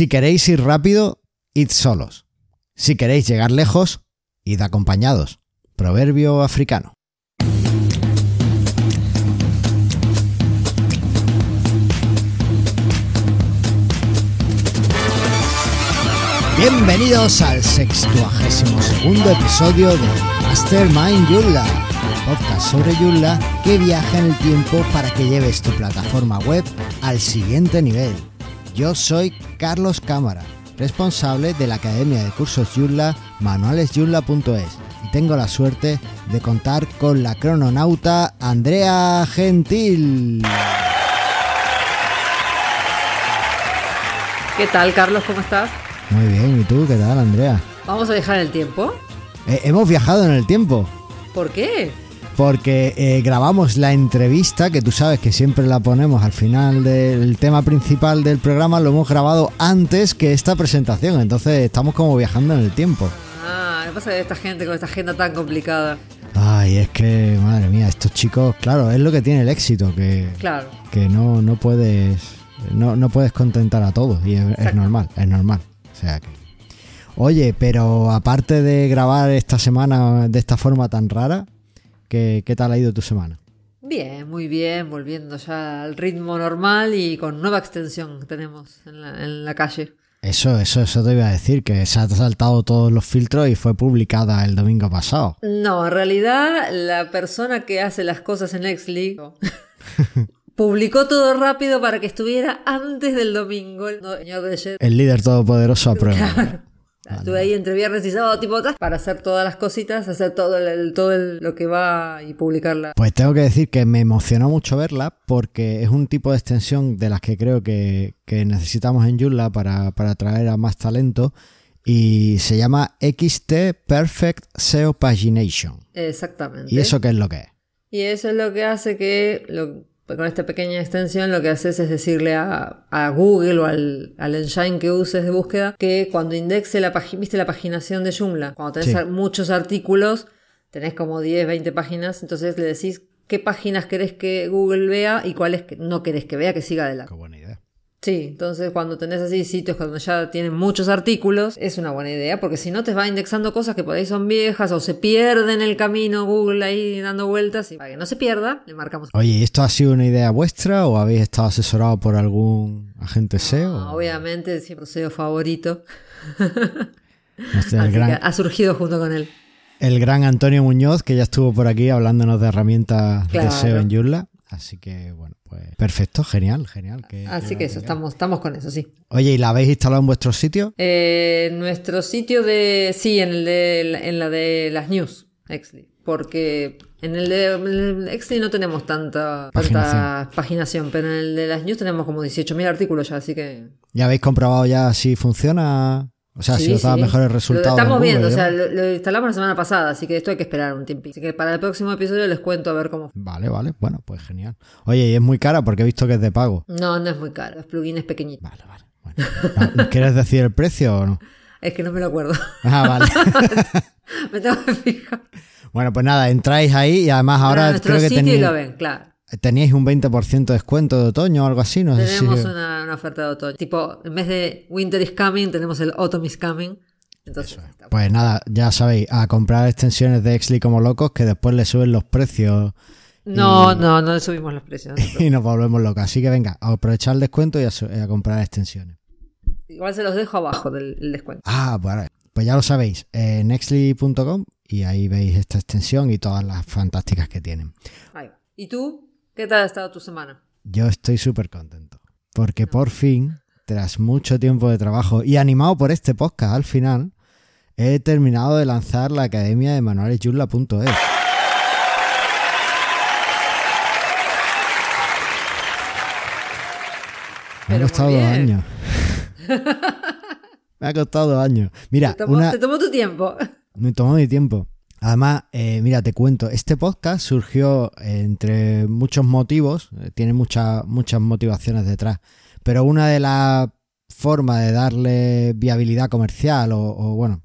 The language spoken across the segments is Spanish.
Si queréis ir rápido, id solos. Si queréis llegar lejos, id acompañados. Proverbio africano. Bienvenidos al sextuagésimo segundo episodio de Mastermind Joomla, podcast sobre Joomla que viaja en el tiempo para que lleves tu plataforma web al siguiente nivel. Yo soy Carlos Cámara, responsable de la Academia de Cursos Joomla manualesjoomla.es y tengo la suerte de contar con la crononauta Andrea Gentil. ¿Qué tal, Carlos? ¿Cómo estás? Muy bien, ¿y tú qué tal, Andrea? ¿Vamos a dejar el tiempo? Eh, hemos viajado en el tiempo. ¿Por qué? Porque eh, grabamos la entrevista, que tú sabes que siempre la ponemos al final del tema principal del programa, lo hemos grabado antes que esta presentación, entonces estamos como viajando en el tiempo. Ah, ¿qué pasa de esta gente con esta agenda tan complicada? Ay, es que, madre mía, estos chicos, claro, es lo que tiene el éxito, que, Claro. que no, no puedes no, no puedes contentar a todos y es, es normal, es normal. O sea que... Oye, pero aparte de grabar esta semana de esta forma tan rara, ¿qué, qué tal ha ido tu semana? Bien, muy bien, volviendo ya al ritmo normal y con nueva extensión que tenemos en la, en la calle. Eso, eso, eso te iba a decir, que se ha saltado todos los filtros y fue publicada el domingo pasado. No, en realidad la persona que hace las cosas en Exli publicó todo rápido para que estuviera antes del domingo. El señor de Jet. El líder todopoderoso aprueba. Claro. Estuve ahí entre viernes y sábado tipo tas, para hacer todas las cositas, hacer todo el, el- todo el- lo que va y publicarla. Pues tengo que decir que me emocionó mucho verla porque es un tipo de extensión de las que creo que, que necesitamos en Joomla para, para atraer a más talento y se llama XT Perfect SEO Pagination. Exactamente. ¿Y eso qué es lo que es? Y eso es lo que hace que, lo- con esta pequeña extensión, lo que haces es decirle a, a Google o al, al engine que uses de búsqueda que cuando indexe la página, viste la paginación de Joomla, cuando tenés Sí. muchos artículos, tenés como 10, 20 páginas, entonces le decís qué páginas querés que Google vea y cuáles que no querés que vea, que siga adelante. Qué buena idea. Sí, entonces cuando tenés así sitios cuando ya tienen muchos artículos, es una buena idea, porque si no te va indexando cosas que por ahí son viejas o se pierde en el camino Google ahí dando vueltas y para que no se pierda, le marcamos. Oye, ¿y esto ha sido una idea vuestra o habéis estado asesorado por algún agente SEO? Ah, obviamente, siempre SEO favorito. No que gran, ha surgido junto con él. el gran Antonio Muñoz, que ya estuvo por aquí hablándonos de herramientas de. SEO en Joomla. Así que, bueno, pues perfecto, genial, genial. que- Así que eso, estamos, estamos con eso, sí. Oye, ¿y la habéis instalado en vuestro sitio? Eh, nuestro sitio de. Sí, en, el de, en la de las news, Exli. Porque en el de Exli no tenemos tanta, tanta Paginación. paginación, pero en el de las news tenemos como 18.000 artículos ya, así que. ¿Ya habéis comprobado ya si funciona? O sea, si Sí, os da sí. mejores resultados. Lo estamos viendo, o sea, lo, lo instalamos la semana pasada, así que esto hay que esperar un tiempo. Así que para el próximo episodio les cuento a ver cómo. Vale, vale, bueno, pues genial. Oye, y es muy cara porque he visto que es de pago. No, no es muy caro, los plugins pequeñitos. Vale, vale. Bueno. ¿No- ¿Quieres decir el precio o no? Es que no me lo acuerdo. Ah, vale. me tengo que fijar. bueno, pues nada, entráis ahí y además Ahora creo que sitio y lo ven, claro. Teníais un 20% de descuento de otoño o algo así, no sé si... Tenemos una, una oferta de otoño. Tipo, en vez de Winter is coming, tenemos el Autumn is coming. Entonces, Pues nada, ya sabéis, a comprar extensiones de Exli como locos que después le suben los precios No, no, no le subimos los precios. no y nos volvemos locos. Así que venga, a aprovechar el descuento y a, su- a comprar extensiones. Igual se los dejo abajo del el descuento. Ah, pues, pues ya lo sabéis, en nextly.com y ahí veis esta extensión y todas las fantásticas que tienen. Ahí va. ¿Y tú? ¿Qué tal ha estado tu semana? Yo estoy súper contento porque por fin, tras mucho tiempo de trabajo y animado por este podcast al final, he terminado de lanzar la academia de manualesjoomla.es. Me ha costado dos años. Me ha costado dos años. Mira, Te tomó, una, te tu tiempo. me tomó mi tiempo. Además, eh, mira, te cuento, este podcast surgió entre muchos motivos, eh, tiene muchas muchas motivaciones detrás, pero una de las formas de darle viabilidad comercial o, o, bueno,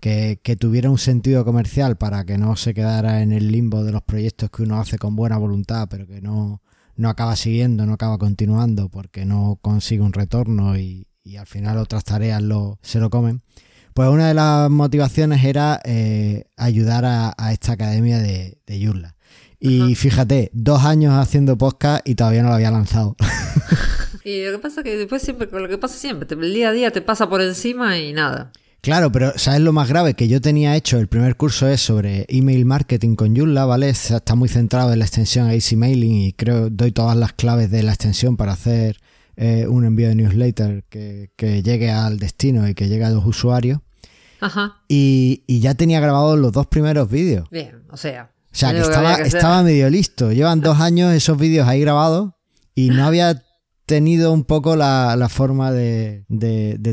que, que tuviera un sentido comercial para que no se quedara en el limbo de los proyectos que uno hace con buena voluntad, pero que no, no acaba siguiendo, no acaba continuando porque no consigue un retorno y, y al final otras tareas lo, se lo comen. Pues una de las motivaciones era eh, ayudar a, esta academia de, de Yurla. Y fíjate, dos años haciendo podcast y todavía no lo había lanzado. y lo que pasa es que después siempre, lo que pasa siempre, el día a día te pasa por encima y nada. Claro, pero ¿sabes lo más grave? Que yo tenía hecho, el primer curso es sobre email marketing con Joomla, ¿vale? Está muy centrado en la extensión Easy Mailing y creo doy todas las claves de la extensión para hacer eh, un envío de newsletter que, llegue al destino y que llegue a los usuarios. Ajá. Y, ya tenía grabados los dos primeros vídeos. Bien, o sea. O sea, que estaba, estaba medio listo. Llevan dos años esos vídeos ahí grabados y no había tenido un poco la, forma de,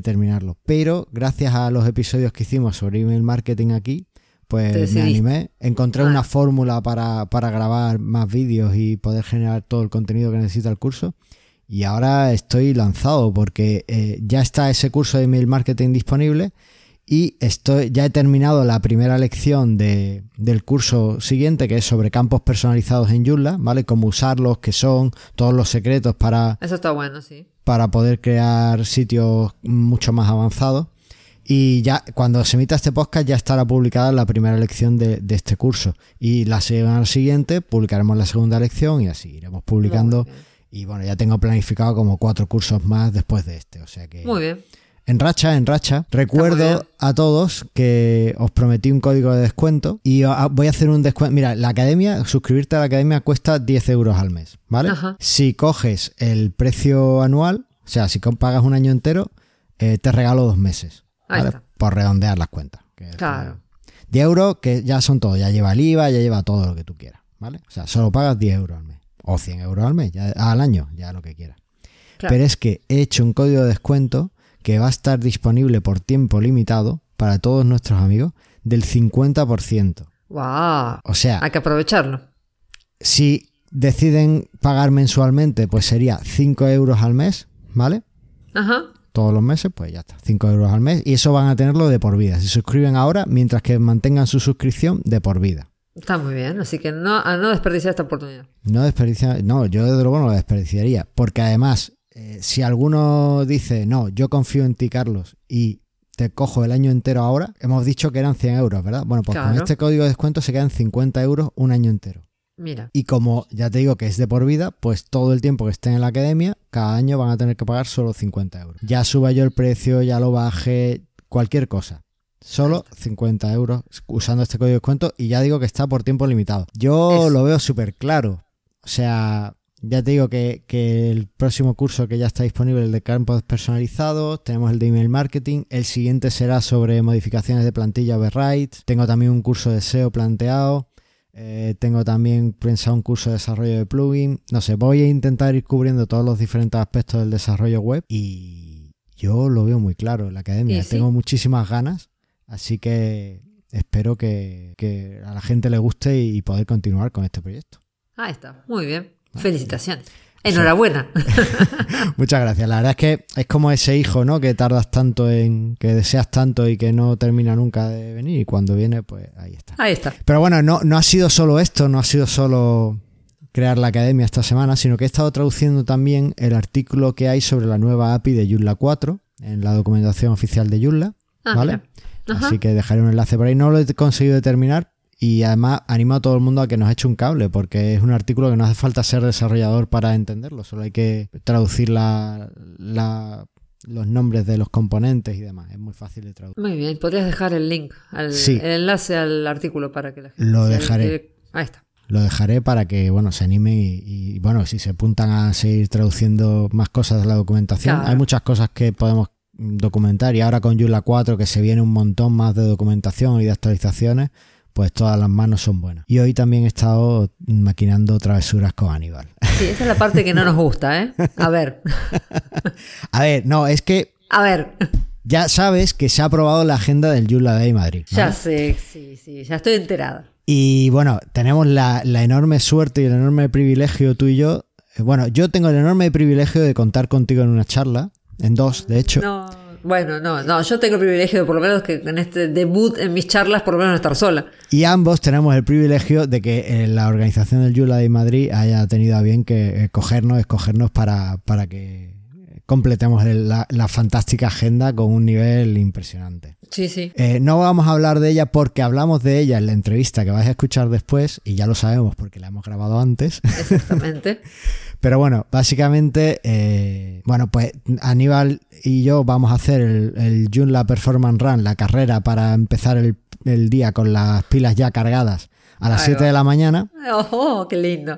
terminarlo. Pero gracias a los episodios que hicimos sobre email marketing aquí, pues me animé. Encontré una fórmula para, grabar más vídeos y poder generar todo el contenido que necesita el curso. Y ahora estoy lanzado porque eh, ya está ese curso de email marketing disponible y estoy, ya he terminado la primera lección de, del curso siguiente que es sobre campos personalizados en Joomla, ¿vale? Cómo usarlos, qué son, todos los secretos para... Eso está bueno, sí. Para poder crear sitios mucho más avanzados. Y ya cuando se emita este podcast ya estará publicada la primera lección de, de este curso. Y la semana siguiente publicaremos la segunda lección y así iremos publicando y bueno, ya tengo planificado como cuatro cursos más después de este. O sea que. Muy bien. En racha, en racha. Recuerdo a todos que os prometí un código de descuento y voy a hacer un descuento. Mira, la academia, suscribirte a la academia cuesta 10 euros al mes, ¿vale? Si coges el precio anual, o sea, si pagas un año entero, eh, te regalo dos meses. ¿vale? Por redondear las cuentas. claro. 10 euros que ya son todo, ya lleva el IVA, ya lleva todo lo que tú quieras, ¿vale? O sea, solo pagas 10 euros al mes o 100 euros al mes, ya, al año, ya lo que quieras. Pero es que he hecho un código de descuento que va a estar disponible por tiempo limitado para todos nuestros amigos del 50%. ¡Wow! O sea, hay que aprovecharlo. Si deciden pagar mensualmente, pues sería 5 euros al mes, ¿vale? Ajá. Todos los meses, pues ya está, 5 euros al mes. Y eso van a tenerlo de por vida. Se suscriben ahora mientras que mantengan su suscripción de por vida. Está muy bien, así que no, a no desperdiciar esta oportunidad. No desperdiciar, no, yo desde luego no la desperdiciaría, porque además, eh, si alguno dice, no, yo confío en ti, Carlos, y te cojo el año entero ahora, hemos dicho que eran 100 euros, ¿verdad? Bueno, pues con este código de descuento se quedan 50 euros un año entero. Mira. Y como ya te digo que es de por vida, pues todo el tiempo que estén en la academia, cada año van a tener que pagar solo 50 euros. Ya suba yo el precio, ya lo baje, cualquier cosa. Solo 50 euros usando este código de descuento y ya digo que está por tiempo limitado. Yo lo veo súper claro. O sea, ya te digo que, el próximo curso que ya está disponible, el de campos personalizados, tenemos el de email marketing, el siguiente será sobre modificaciones de plantilla override, tengo también un curso de SEO planteado, eh, tengo también pensado un curso de desarrollo de plugin, no sé, voy a intentar ir cubriendo todos los diferentes aspectos del desarrollo web y yo lo veo muy claro en la academia, tengo muchísimas ganas Así que espero que, a la gente le guste y poder continuar con este proyecto. Ahí está, muy bien. Felicitaciones. Enhorabuena. Muchas gracias. La verdad es que es como ese hijo, ¿no? Que tardas tanto en, que deseas tanto y que no termina nunca de venir y cuando viene, pues ahí está. Ahí está. Pero bueno, no, no ha sido solo esto, no ha sido solo crear la academia esta semana, sino que he estado traduciendo también el artículo que hay sobre la nueva API de Joomla 4 en la documentación oficial de Joomla, ah, ¿vale? Así que dejaré un enlace por ahí. No lo he conseguido determinar y además animo a todo el mundo a que nos eche un cable porque es un artículo que no hace falta ser desarrollador para entenderlo. Solo hay que traducir la, los nombres de los componentes y demás. Es muy fácil de traducir. Muy bien. Podrías dejar el link, el enlace al artículo para que la gente... Lo dejaré. Ahí está lo dejaré para que bueno se anime y, bueno si se apuntan a seguir traduciendo más cosas de la documentación hay muchas cosas que podemos documentar y ahora con Joomla 4 que se viene un montón más de documentación y de actualizaciones, pues todas las manos son buenas. Y hoy también he estado maquinando travesuras con Aníbal. Sí, esa es la parte que no nos gusta, ¿eh? A ver. A ver, no, es que... A ver. Ya sabes que se ha aprobado la agenda del Joomla Day Madrid. Ya sé, sí, sí, ya estoy enterada. Y bueno, tenemos la, la enorme suerte y el enorme privilegio tú y yo. Eh, bueno, yo tengo el enorme privilegio de contar contigo en una charla en dos, de hecho. No, bueno, no, no, yo tengo el privilegio de por lo menos que en este debut en mis charlas por lo menos estar sola. Y ambos tenemos el privilegio de que eh, la organización del Yula de Madrid haya tenido a bien que eh, cogernos, escogernos para, para que completemos la, la fantástica agenda con un nivel impresionante. Sí, sí. Eh, no vamos a hablar de ella porque hablamos de ella en la entrevista que vais a escuchar después y ya lo sabemos porque la hemos grabado antes. Exactamente. Pero bueno, básicamente, eh, bueno, pues Aníbal y yo vamos a hacer el, el Joomla Performance Run, la carrera para empezar el, el día con las pilas ya cargadas a las Ahí 7 va. de la mañana. Oh, qué lindo.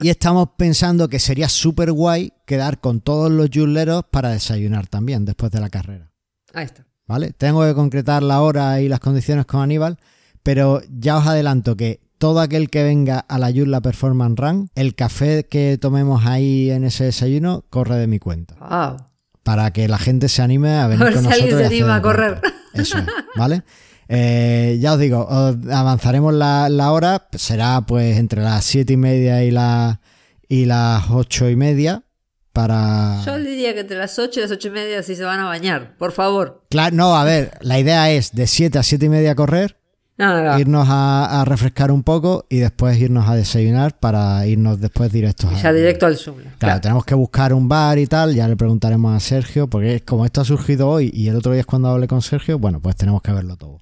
Y estamos pensando que sería súper guay quedar con todos los Joomleros para desayunar también después de la carrera. Ahí está. ¿Vale? Tengo que concretar la hora y las condiciones con Aníbal, pero ya os adelanto que todo aquel que venga a la Joomla Performance Run, el café que tomemos ahí en ese desayuno corre de mi cuenta. Wow. Para que la gente se anime a venir A ver con si nosotros. alguien se anima a correr. Eso es, ¿vale? Eh, ya os digo, os avanzaremos la, la hora, será pues entre las siete y media y, la, y las ocho y media para... Yo le diría que entre las 8 y las 8 y media sí se van a bañar. Por favor. Claro, no, a ver, la idea es de 7 a 7 y media correr, No, no, no. irnos a, a refrescar un poco y después irnos a desayunar para irnos después directos a... Ya directo al Zoom. Claro, tenemos que buscar un bar y tal, ya le preguntaremos a Sergio, porque como esto ha surgido hoy y el otro día es cuando hablé con Sergio, bueno, pues tenemos que verlo todo.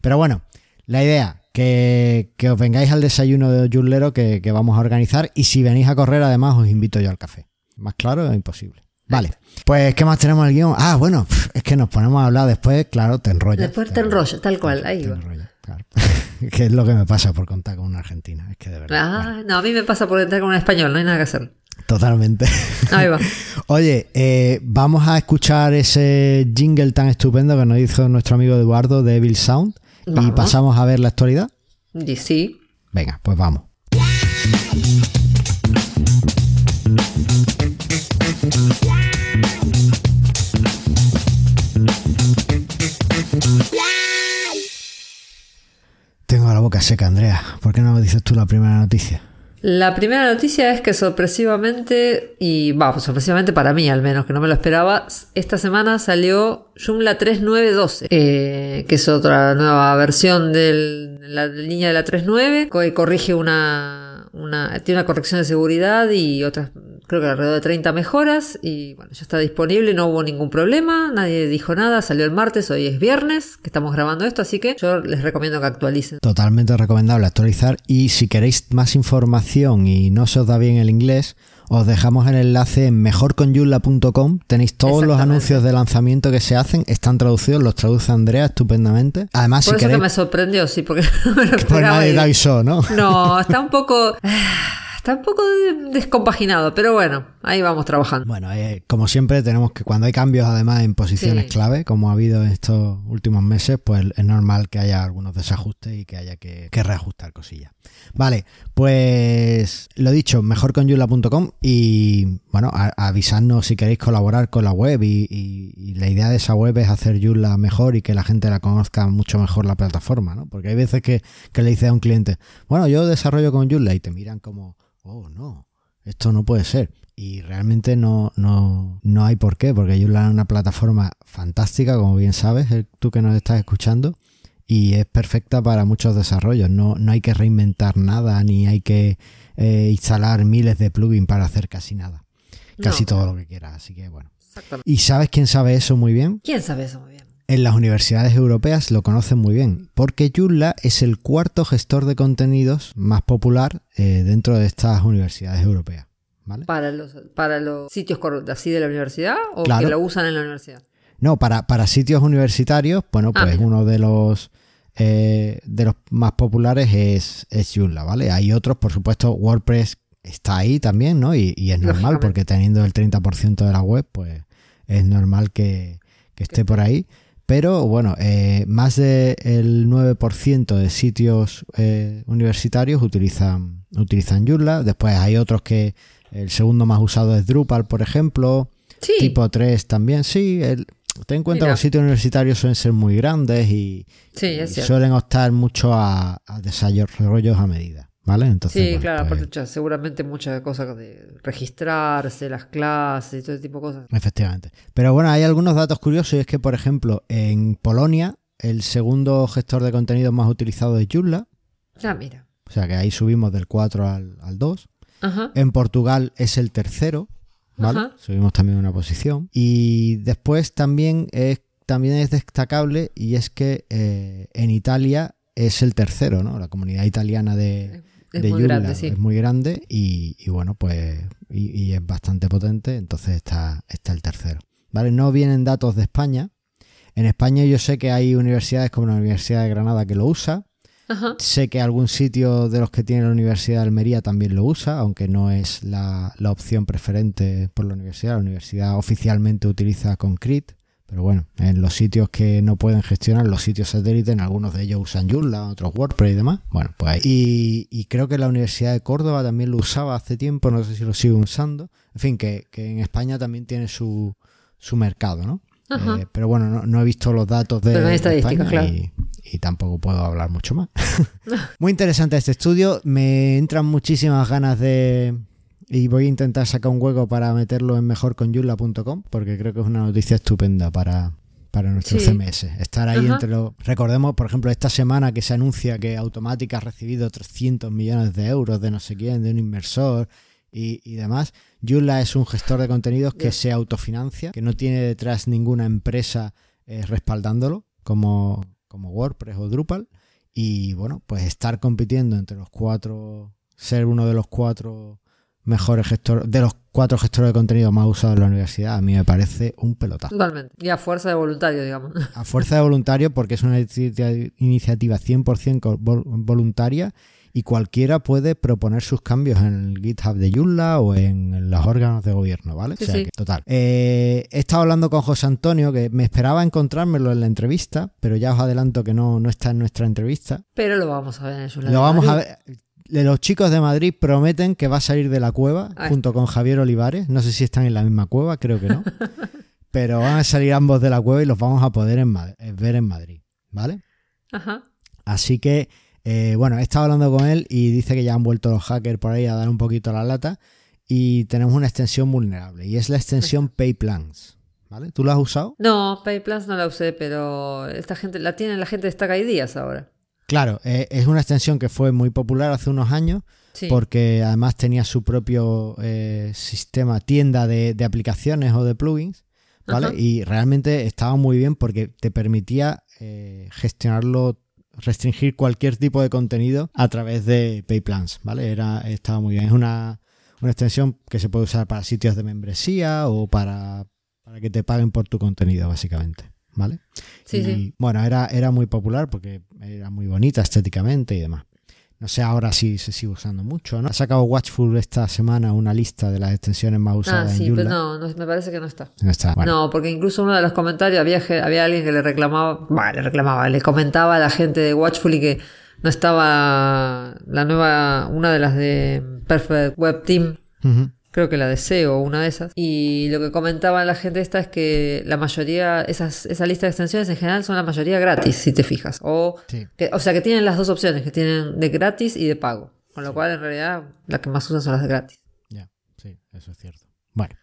Pero bueno, la idea, que, que os vengáis al desayuno de Julero que, que vamos a organizar y si venís a correr además os invito yo al café. Más claro, es imposible. Vale, pues ¿qué más tenemos en el guion? Ah, bueno, es que nos ponemos a hablar después, claro, te enrollas. Después te enrollas, tal cual. Ahí Te va. enrollas, claro. que es lo que me pasa por contar con una argentina, es que de verdad. Ah, no, a mí me pasa por entrar con un español, no hay nada que hacer. Totalmente. Ahí va. Oye, eh, vamos a escuchar ese jingle tan estupendo que nos hizo nuestro amigo Eduardo de Evil Sound y pasamos a ver la actualidad. Y sí. Venga, pues vamos. Tengo la boca seca, Andrea. ¿Por qué no me dices tú la primera noticia? La primera noticia es que sorpresivamente, y va, pues sorpresivamente para mí al menos, que no me lo esperaba, esta semana salió Joomla 3.9.12, eh, que es otra nueva versión de la línea de la 3.9, que corrige una, una, tiene una corrección de seguridad y otras, creo que alrededor de 30 mejoras, y bueno, ya está disponible, no hubo ningún problema, nadie dijo nada, salió el martes, hoy es viernes, que estamos grabando esto, así que yo les recomiendo que actualicen. Totalmente recomendable actualizar y si queréis más información y no se os da bien el inglés, os dejamos el enlace en mejorconyula.com. Tenéis todos los anuncios de lanzamiento que se hacen, están traducidos, los traduce Andrea estupendamente. Además, Por si eso que queréis, me sorprendió, sí, porque no me lo pues nadie y- avisó, ¿no? No, está un poco. Está un poco descompaginado, pero bueno, ahí vamos trabajando. Bueno, eh, como siempre tenemos que cuando hay cambios además en posiciones Sí. clave, como ha habido en estos últimos meses, pues es normal que haya algunos desajustes y que haya que, que reajustar cosillas. Vale, pues lo dicho, mejorconyula.com y bueno, a- avisadnos si queréis colaborar con la web y, y- y la idea de esa web es hacer Joomla mejor y que la gente la conozca mucho mejor la plataforma, ¿no? Porque hay veces que, que le dices a un cliente, bueno, yo desarrollo con Joomla y te miran como, oh, no, esto no puede ser. Y realmente no, no, no hay por qué, porque Joomla es una plataforma fantástica, como bien sabes, tú que nos estás escuchando, y es perfecta para muchos desarrollos. No, no hay que reinventar nada, ni hay que eh, instalar miles de plugins para hacer casi nada. Casi No. todo lo que quieras, así que bueno. ¿Y sabes quién sabe eso muy bien? ¿Quién sabe eso muy bien? En las universidades europeas lo conocen muy bien, porque Joomla es el cuarto gestor de contenidos más popular eh, dentro de estas universidades europeas. ¿Vale? ¿Para los, para los sitios así de la universidad o Claro. que lo usan en la universidad? No, para, para sitios universitarios, bueno, Ah, pues uno de los eh, de los más populares es, es Joomla, ¿vale? Hay otros, por supuesto, WordPress está ahí también, ¿no? Y, y es normal, porque teniendo el 30% de la web, pues es normal que, que esté por ahí. Pero bueno, eh, más del 9% de sitios eh, universitarios utilizan, utilizan Joomla. Después hay otros que el segundo más usado es Drupal, por ejemplo. Sí. Tipo 3 también, sí. El, ten en cuenta que los sitios universitarios suelen ser muy grandes y, Sí, suelen optar mucho a, a desarrollos a medida. ¿Vale? Entonces, Sí, bueno, claro, aparte ya, seguramente muchas cosas de registrarse, las clases y todo ese tipo de cosas. Efectivamente. Pero bueno, hay algunos datos curiosos y es que, por ejemplo, en Polonia el segundo gestor de contenidos más utilizado es Joomla. Ah, mira. O sea que ahí subimos del 4 al, al 2. Ajá. En Portugal es el tercero, ¿vale? Ajá. Subimos también una posición. Y después también es, también es destacable y es que eh, en Italia es el tercero, ¿no? La comunidad italiana de, Es de muy Joomla grande, sí. es muy grande y, y bueno, pues y, y es bastante potente, entonces está, está el tercero. ¿Vale? No vienen datos de España. En España yo sé que hay universidades como la Universidad de Granada que lo usa. Ajá. Sé que algún sitio de los que tiene la Universidad de Almería también lo usa, aunque no es la, la opción preferente por la universidad. La universidad oficialmente utiliza Concrete, pero bueno, en los sitios que no pueden gestionar, los sitios satélites, en algunos de ellos usan Joomla, otros WordPress y demás. Bueno, pues ahí. Y, y creo que la Universidad de Córdoba también lo usaba hace tiempo, no sé si lo sigue usando. En fin, que, que en España también tiene su, su mercado, ¿no? Eh, pero bueno, no, no he visto los datos de, no España claro. y, y tampoco puedo hablar mucho más. Muy interesante este estudio. Me entran muchísimas ganas de. Y voy a intentar sacar un hueco para meterlo en mejorconyula.com porque creo que es una noticia estupenda para, para nuestro Sí. CMS. Estar ahí Ajá. entre los. Recordemos, por ejemplo, esta semana que se anuncia que Automatic ha recibido 300 millones de euros de no sé quién, de un inversor y, y demás. Joomla es un gestor de contenidos que se autofinancia, que no tiene detrás ninguna empresa eh, respaldándolo, como, como WordPress o Drupal. Y bueno, pues estar compitiendo entre los cuatro, ser uno de los cuatro mejores gestores, de los cuatro gestores de contenido más usados en la universidad, a mí me parece un pelotazo. Totalmente. Y a fuerza de voluntario, digamos. A fuerza de voluntario, porque es una inici- iniciativa 100% co- vol- voluntaria y cualquiera puede proponer sus cambios en el GitHub de Joomla o en los órganos de gobierno, ¿vale? Sí, o sea sí. que, total. Eh, he estado hablando con José Antonio, que me esperaba encontrármelo en la entrevista, pero ya os adelanto que no, no está en nuestra entrevista. Pero lo vamos a ver en Joomla Lo vamos a ver. De Los chicos de Madrid prometen que va a salir de la cueva Ay. junto con Javier Olivares. No sé si están en la misma cueva, creo que no. pero van a salir ambos de la cueva y los vamos a poder en eh, ver en Madrid, ¿vale? Ajá. Así que, eh, bueno, he estado hablando con él y dice que ya han vuelto los hackers por ahí a dar un poquito la lata y tenemos una extensión vulnerable y es la extensión PayPlans, ¿vale? ¿Tú la has usado? No, PayPlus no la usé, pero esta gente la tiene la gente de Stack Ideas ahora. Claro, eh, es una extensión que fue muy popular hace unos años Sí. porque además tenía su propio eh, sistema, tienda de, de aplicaciones o de plugins, ¿vale? Ajá. Y realmente estaba muy bien porque te permitía eh, gestionarlo, restringir cualquier tipo de contenido a través de PayPlans, ¿vale? Era, estaba muy bien. Es una, una extensión que se puede usar para sitios de membresía o para, para que te paguen por tu contenido, básicamente, ¿vale? Sí, y, sí. Bueno, era, era muy popular porque era muy bonita estéticamente y demás. No sé ahora si se sigue usando mucho, ¿no? Ha sacado Watchful esta semana una lista de las extensiones más Ah, usadas sí, en pero Joomla. no, no, me parece que no está. No está. Bueno, No, porque incluso uno de los comentarios había, había alguien que le reclamaba, bueno, le reclamaba, le comentaba a la gente de Watchfully que no estaba la nueva, una de las de Perfect Web Team, Ujú. Creo que la de SEO, una de esas. Y lo que comentaba la gente esta es que la mayoría, esas, esa lista de extensiones en general son la mayoría gratis, si te fijas. O, Sí. que- o sea que tienen las dos opciones, que tienen de gratis y de pago. Con lo cual en realidad las que más usan son las de gratis. Ya, sí, eso es cierto. Bueno,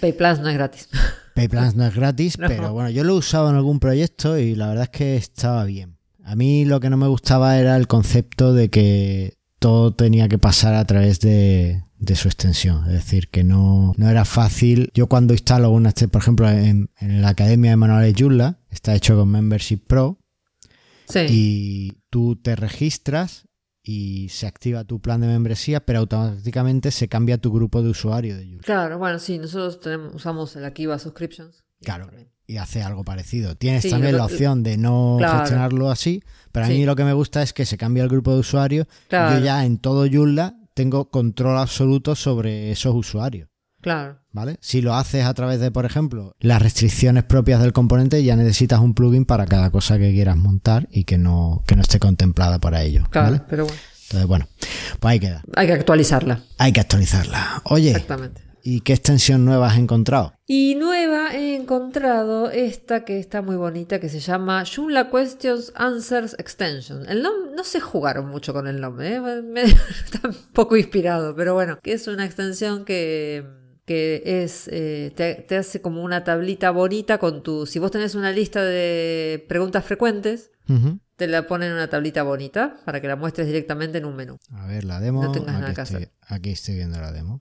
PayPlus no es gratis. PayPlans no es gratis, No. pero bueno, yo lo he usado en algún proyecto y la verdad es que estaba bien. A mí lo que no me gustaba era el concepto de que todo tenía que pasar a través de, de su extensión. Es decir, que no, no era fácil. Yo cuando instalo una, este- por ejemplo, en, en la Academia de Manuales Joomla, está hecho con Membership Pro, Sí. y tú te registras y se activa tu plan de membresía, pero automáticamente se cambia tu grupo de usuario de Joomla. Claro, bueno, sí, nosotros tenemos, usamos el Akiva Subscriptions. Claro. También. y hace algo parecido. Tienes Sí, también lo- la opción de no Claro. gestionarlo así, pero a Sí. mí lo que me gusta es que se cambia el grupo de usuarios. Claro. Yo ya en todo Joomla tengo control absoluto sobre esos usuarios. Claro. ¿Vale? Si lo haces a través de, por ejemplo, las restricciones propias del componente, ya necesitas un plugin para cada cosa que quieras montar y que no, que no esté contemplada para ello. Claro, ¿vale? pero bueno, Entonces, bueno, pues ahí queda. hay que actualizarla. Hay que actualizarla. Oye, Exactamente. ¿Y qué extensión nueva has encontrado? Y nueva he encontrado esta que está muy bonita que se llama Joomla Questions Answers Extension. El nombre, no se jugaron mucho con el nombre, ¿eh? Me- está un poco inspirado, pero bueno, que es una extensión que, que es, eh, te, te hace como una tablita bonita con tu, si vos tenés una lista de preguntas frecuentes, te la ponen en una tablita bonita para que la muestres directamente en un menú. A ver, la demo. No tengas nada que hacer. aquí estoy viendo la demo.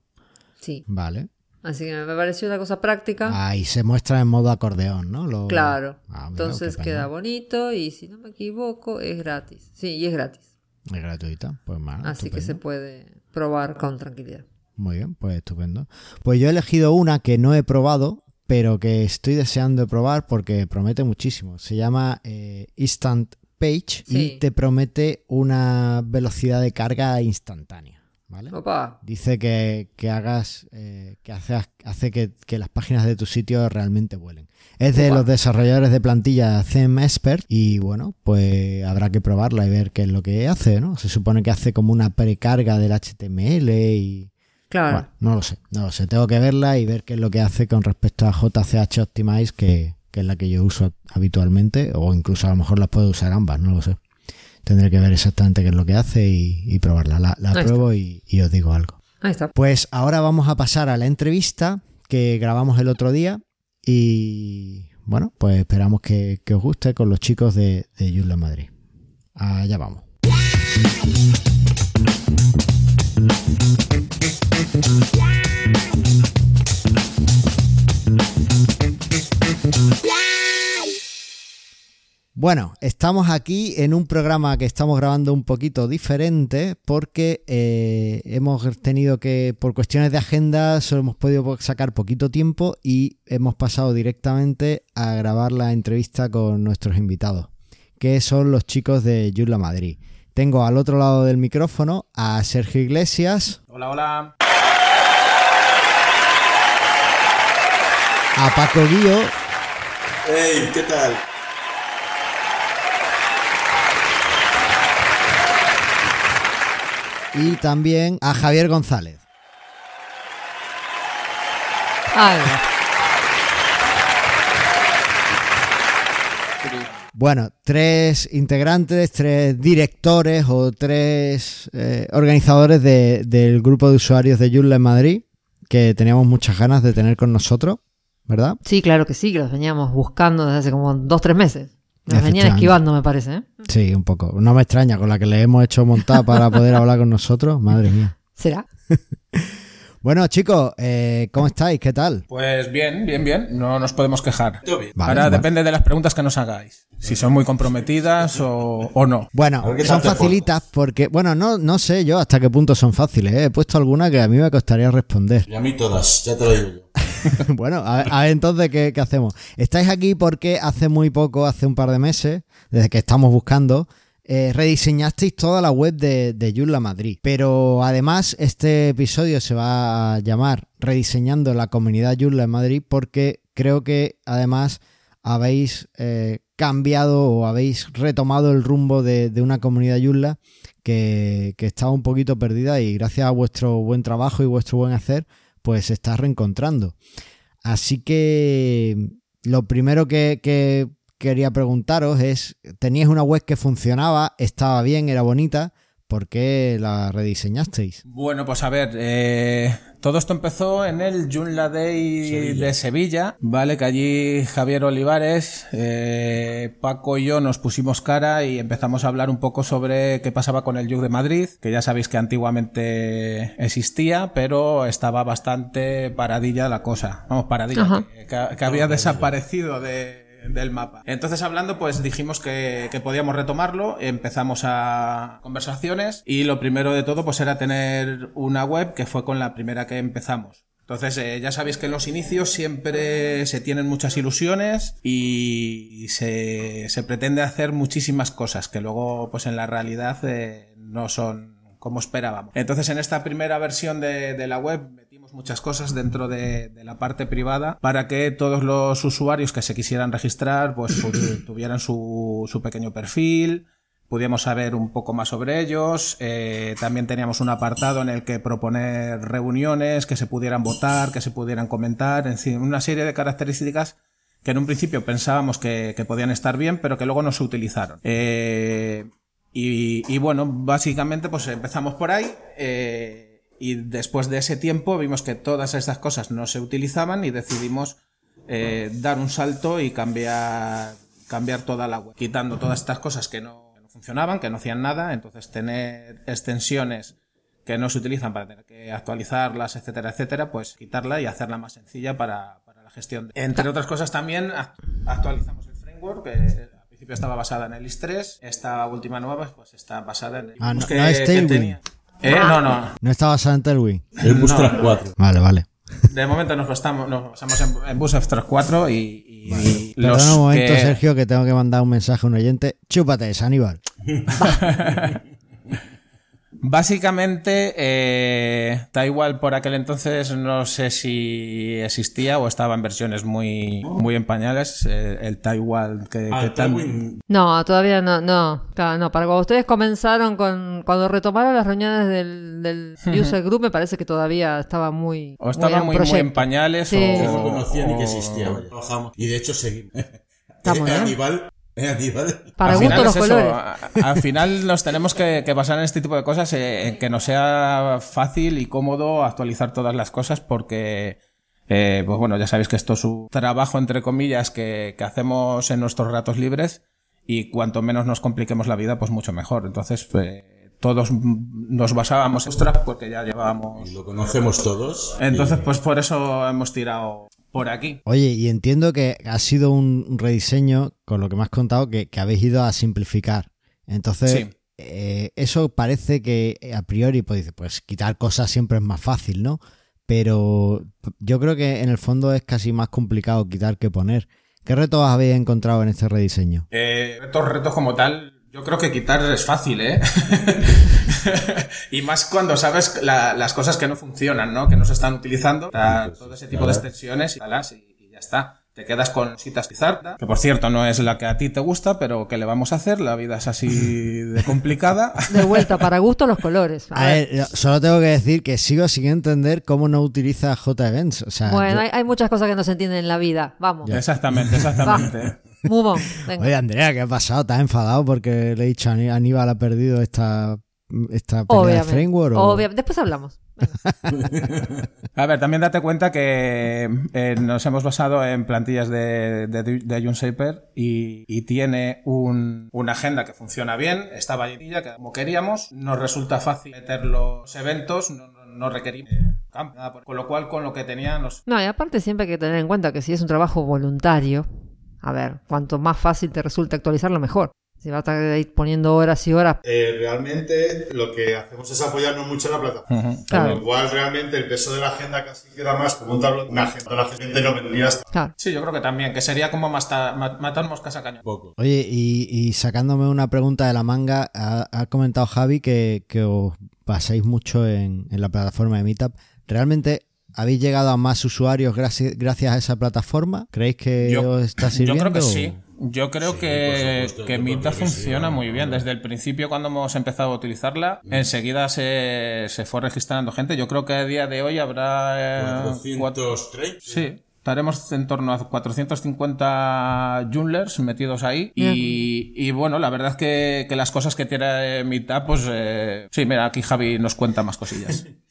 Sí. Vale. Así que me pareció una cosa práctica. Ah, y se muestra en modo acordeón, ¿no? Lo- Claro. Ah, mira, Entonces queda bonito y si no me equivoco es gratis. Sí, y es gratis. Es gratuita, pues mal. Así que se puede probar con tranquilidad. Muy bien, pues estupendo. Pues yo he elegido una que no he probado, pero que estoy deseando probar porque promete muchísimo. Se llama eh, Instant Page Sí. y te promete una velocidad de carga instantánea. ¿Vale? Opa. Dice que, que hagas, eh, que hace, hace que, que las páginas de tu sitio realmente vuelen. Es de los desarrolladores de plantilla Theme Expert y bueno, pues habrá que probarla y ver qué es lo que hace, ¿no? Se supone que hace como una precarga del HTML y... Claro. Bueno, no lo sé, no lo sé. Tengo que verla y ver qué es lo que hace con respecto a JCH Optimize, que, que es la que yo uso habitualmente, o incluso a lo mejor las puedo usar ambas, no lo sé. Tendré que ver exactamente qué es lo que hace y, y probarla. La, pruebo y- y os digo algo. Ahí está. Pues ahora vamos a pasar a la entrevista que grabamos el otro día y bueno, pues esperamos que, que os guste con los chicos de, de Madrid. Allá vamos. Bueno, estamos aquí en un programa que estamos grabando un poquito diferente porque eh, hemos tenido que, por cuestiones de agenda, solo hemos podido sacar poquito tiempo y hemos pasado directamente a grabar la entrevista con nuestros invitados, que son los chicos de Yula Madrid. Tengo al otro lado del micrófono a Sergio Iglesias, Hola, hola. a Paco Guío Hey, ¿qué tal? Y también a Javier González. Ay, Bueno, tres integrantes, tres directores o tres eh, organizadores de- del grupo de usuarios de Joomla en Madrid que teníamos muchas ganas de tener con nosotros, ¿verdad? Sí, claro que sí, que los veníamos buscando desde hace como dos, tres meses. Nos venían esquivando, me parece. ¿eh? Sí, un poco. No me extraña con la que le hemos hecho montar para poder hablar con nosotros. Madre mía. ¿Será? Bueno, chicos, eh, ¿cómo estáis? ¿Qué tal? Pues bien, bien, bien. No nos podemos quejar. Todo bien. Vale, Ahora vale. depende de las preguntas que nos hagáis. Si son muy comprometidas o, o no. Bueno, son facilitas porque, bueno, no, no sé yo hasta qué punto son fáciles. ¿eh? He puesto alguna que a mí me costaría responder. Y a mí todas, ya te lo digo yo. bueno, a ver, a ver, entonces, ¿qué, qué hacemos? Estáis aquí porque hace muy poco, hace un par de meses, desde que estamos buscando, eh, rediseñasteis toda la web de, de Joomla Madrid. Pero además, este episodio se va a llamar Rediseñando la comunidad Joomla en Madrid porque creo que además habéis eh, cambiado o habéis retomado el rumbo de, de una comunidad Joomla que, que estaba un poquito perdida y gracias a vuestro buen trabajo y vuestro buen hacer, pues se está reencontrando. Así que lo primero que, que quería preguntaros es, teníais una web que funcionaba, estaba bien, era bonita, ¿por qué la rediseñasteis? Bueno, pues a ver, eh, todo esto empezó en el Joomla Day Sevilla. de Sevilla, ¿vale? Que allí Javier Olivares, eh, Paco y yo nos pusimos cara y empezamos a hablar un poco sobre qué pasaba con el Yug de Madrid, que ya sabéis que antiguamente existía, pero estaba bastante paradilla la cosa. Vamos, paradilla, Ajá. que, que- que había desaparecido de del mapa. Entonces hablando pues dijimos que, que podíamos retomarlo, empezamos a conversaciones y lo primero de todo pues era tener una web que fue con la primera que empezamos. Entonces eh, ya sabéis que en los inicios siempre se tienen muchas ilusiones y se, se pretende hacer muchísimas cosas que luego pues en la realidad eh, no son como esperábamos. Entonces en esta primera versión de, de la web metimos muchas cosas dentro de, de la parte privada para que todos los usuarios que se quisieran registrar pues pu- tuvieran su, su pequeño perfil, pudiéramos saber un poco más sobre ellos. eh, también teníamos un apartado en el que proponer reuniones, que se pudieran votar, que se pudieran comentar, en fin, una serie de características que en un principio pensábamos que, que podían estar bien, pero que luego no se utilizaron. Eh, y, bueno, básicamente pues empezamos por ahí. eh, y después de ese tiempo vimos que todas estas cosas no se utilizaban y decidimos eh, dar un salto y cambiar, cambiar toda la web, quitando todas estas cosas que no, funcionaban, que no hacían nada, entonces tener extensiones que no se utilizan para tener que actualizarlas, etcétera, etcétera, pues quitarla y hacerla más sencilla para, para la gestión. Entre otras cosas también act- actualizamos el framework, al principio estaba basada en el IS3, esta última nueva pues está basada en el Ah, no- no es Tailwind. tenía. Eh, no, no. No está basado en Tailwind. El Bus No. Track 4. Vale, vale. De momento nos, basamos, nos basamos en, en Bus F34 y, y los Perdona un momento, que- Sergio, que tengo que mandar un mensaje a un oyente. Chúpate, Aníbal. Básicamente, eh, da igual por aquel entonces, no sé si existía o estaba en versiones muy, muy en pañales, eh, el Taiwan que, Ah, que tan-. No, todavía no, no, claro, no. Para cuando ustedes comenzaron con, cuando retomaron las reuniones del, del user group, me parece que todavía estaba muy, o estaba muy, muy, en muy en proyecto. pañales Sí. o, no conocía ni que existía, vaya. Y de hecho seguimos. Eh, Aníbal. Para al gusto final los es colores. Al final nos tenemos que, que basar en este tipo de cosas, eh, en que nos sea fácil y cómodo actualizar todas las cosas porque, eh, pues bueno, ya sabéis que esto es un trabajo, entre comillas, que, que hacemos en nuestros ratos libres y cuanto menos nos compliquemos la vida, pues mucho mejor. Entonces, pues, todos nos basábamos en Bootstrap porque ya llevábamos... Y lo conocemos todos. Entonces, pues por eso hemos tirado por aquí. Oye, y entiendo que ha sido un rediseño, con lo que me has contado, que, que habéis ido a simplificar. Entonces, Sí. eh, eso parece que a priori, pues, pues quitar cosas siempre es más fácil, ¿no? Pero yo creo que en el fondo es casi más complicado quitar que poner. ¿Qué retos habéis encontrado en este rediseño? Eh, retos, retos como tal, yo creo que quitar es fácil, ¿eh? y más cuando sabes la- las cosas que no funcionan, ¿no? Que no se están utilizando, todo ese tipo de extensiones y talas y, y ya está. Te quedas con citas Pizarra, que por cierto no es la que a ti te gusta, pero ¿qué le vamos a hacer? La vida es así de complicada. De vuelta, para gusto los colores. A A ver. solo tengo que decir que sigo sin entender cómo no utiliza JEvents. O sea, Bueno, yo- hay, hay muchas cosas que no se entienden en la vida. Vamos. exactamente, exactamente. Move on. Venga. Oye, Andrea, ¿qué ha pasado? ¿Estás enfadado porque le he dicho a Aní- Aníbal ha perdido esta, esta pelea de Obviamente. framework? o- Obviamente. Después hablamos. A ver, también date cuenta que eh, nos hemos basado en plantillas de, de, de Junesaper y, y tiene un, una agenda que funciona bien, está validilla, que como queríamos, nos resulta fácil meter los eventos, no, no, no requerimos eh, campo, nada por- con lo cual con lo que tenía nos... No, y aparte siempre hay que tener en cuenta que si es un trabajo voluntario, a ver, cuanto más fácil te resulta actualizarlo, mejor. Si vas a estar poniendo horas y horas, Eh, realmente lo que hacemos es apoyarnos mucho en la plataforma. Claro. Con lo cual realmente el peso de la agenda casi queda más como un tablón. Una agenda la gente no vendría hasta claro. Sí, yo creo que también, que sería como masta- ma- matar moscas a cañón. Poco. Oye, y, y sacándome una pregunta de la manga, ha, ha comentado Javi que, que os basáis mucho en, en la plataforma de Meetup. ¿Realmente habéis llegado a más usuarios gracias, gracias a esa plataforma? ¿Creéis que Yo- os está Yo sirviendo? creo que o- sí. Yo creo Sí, que, supuesto, que yo creo que sí, funciona muy bien. Desde el principio, cuando hemos empezado a utilizarla, enseguida se, se fue registrando gente. Yo creo que a día de hoy habrá... eh, cuatro- 430. Sí, estaremos en torno a 450 Joomlers metidos ahí. Y, y bueno, la verdad es que, que las cosas que tiene Meetup, pues... eh, sí, mira, aquí Javi nos cuenta más cosillas.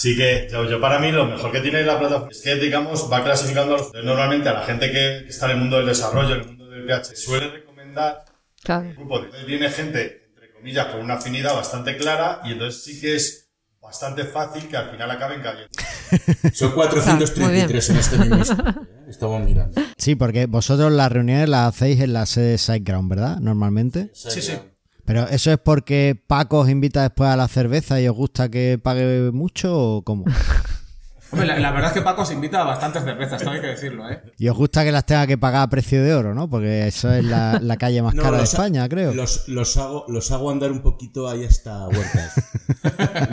Sí que yo, yo para mí lo mejor que tiene la plataforma es que, digamos, va clasificando normalmente a la gente que, está en el mundo del desarrollo, en el mundo del PH, suele recomendar Claro. un grupo. Entonces viene gente, entre comillas, con una afinidad bastante clara y entonces sí que es bastante fácil que al final acaben cayendo. Son 433 en este. ¿eh? Estamos mirando. Sí, porque vosotros las reuniones las hacéis en la sede de SiteGround, ¿verdad? Normalmente. Sí, sí. Pero eso es porque Paco os invita después a la cerveza y os gusta que pague mucho o cómo? Hombre, la, la verdad es que Paco se invita a bastantes cervezas, tengo que decirlo, ¿eh? Y os gusta que las tenga que pagar a precio de oro, ¿no? Porque eso es la, la calle más No, cara de ha- España, creo. Los, los hago, los hago andar un poquito ahí hasta huertas.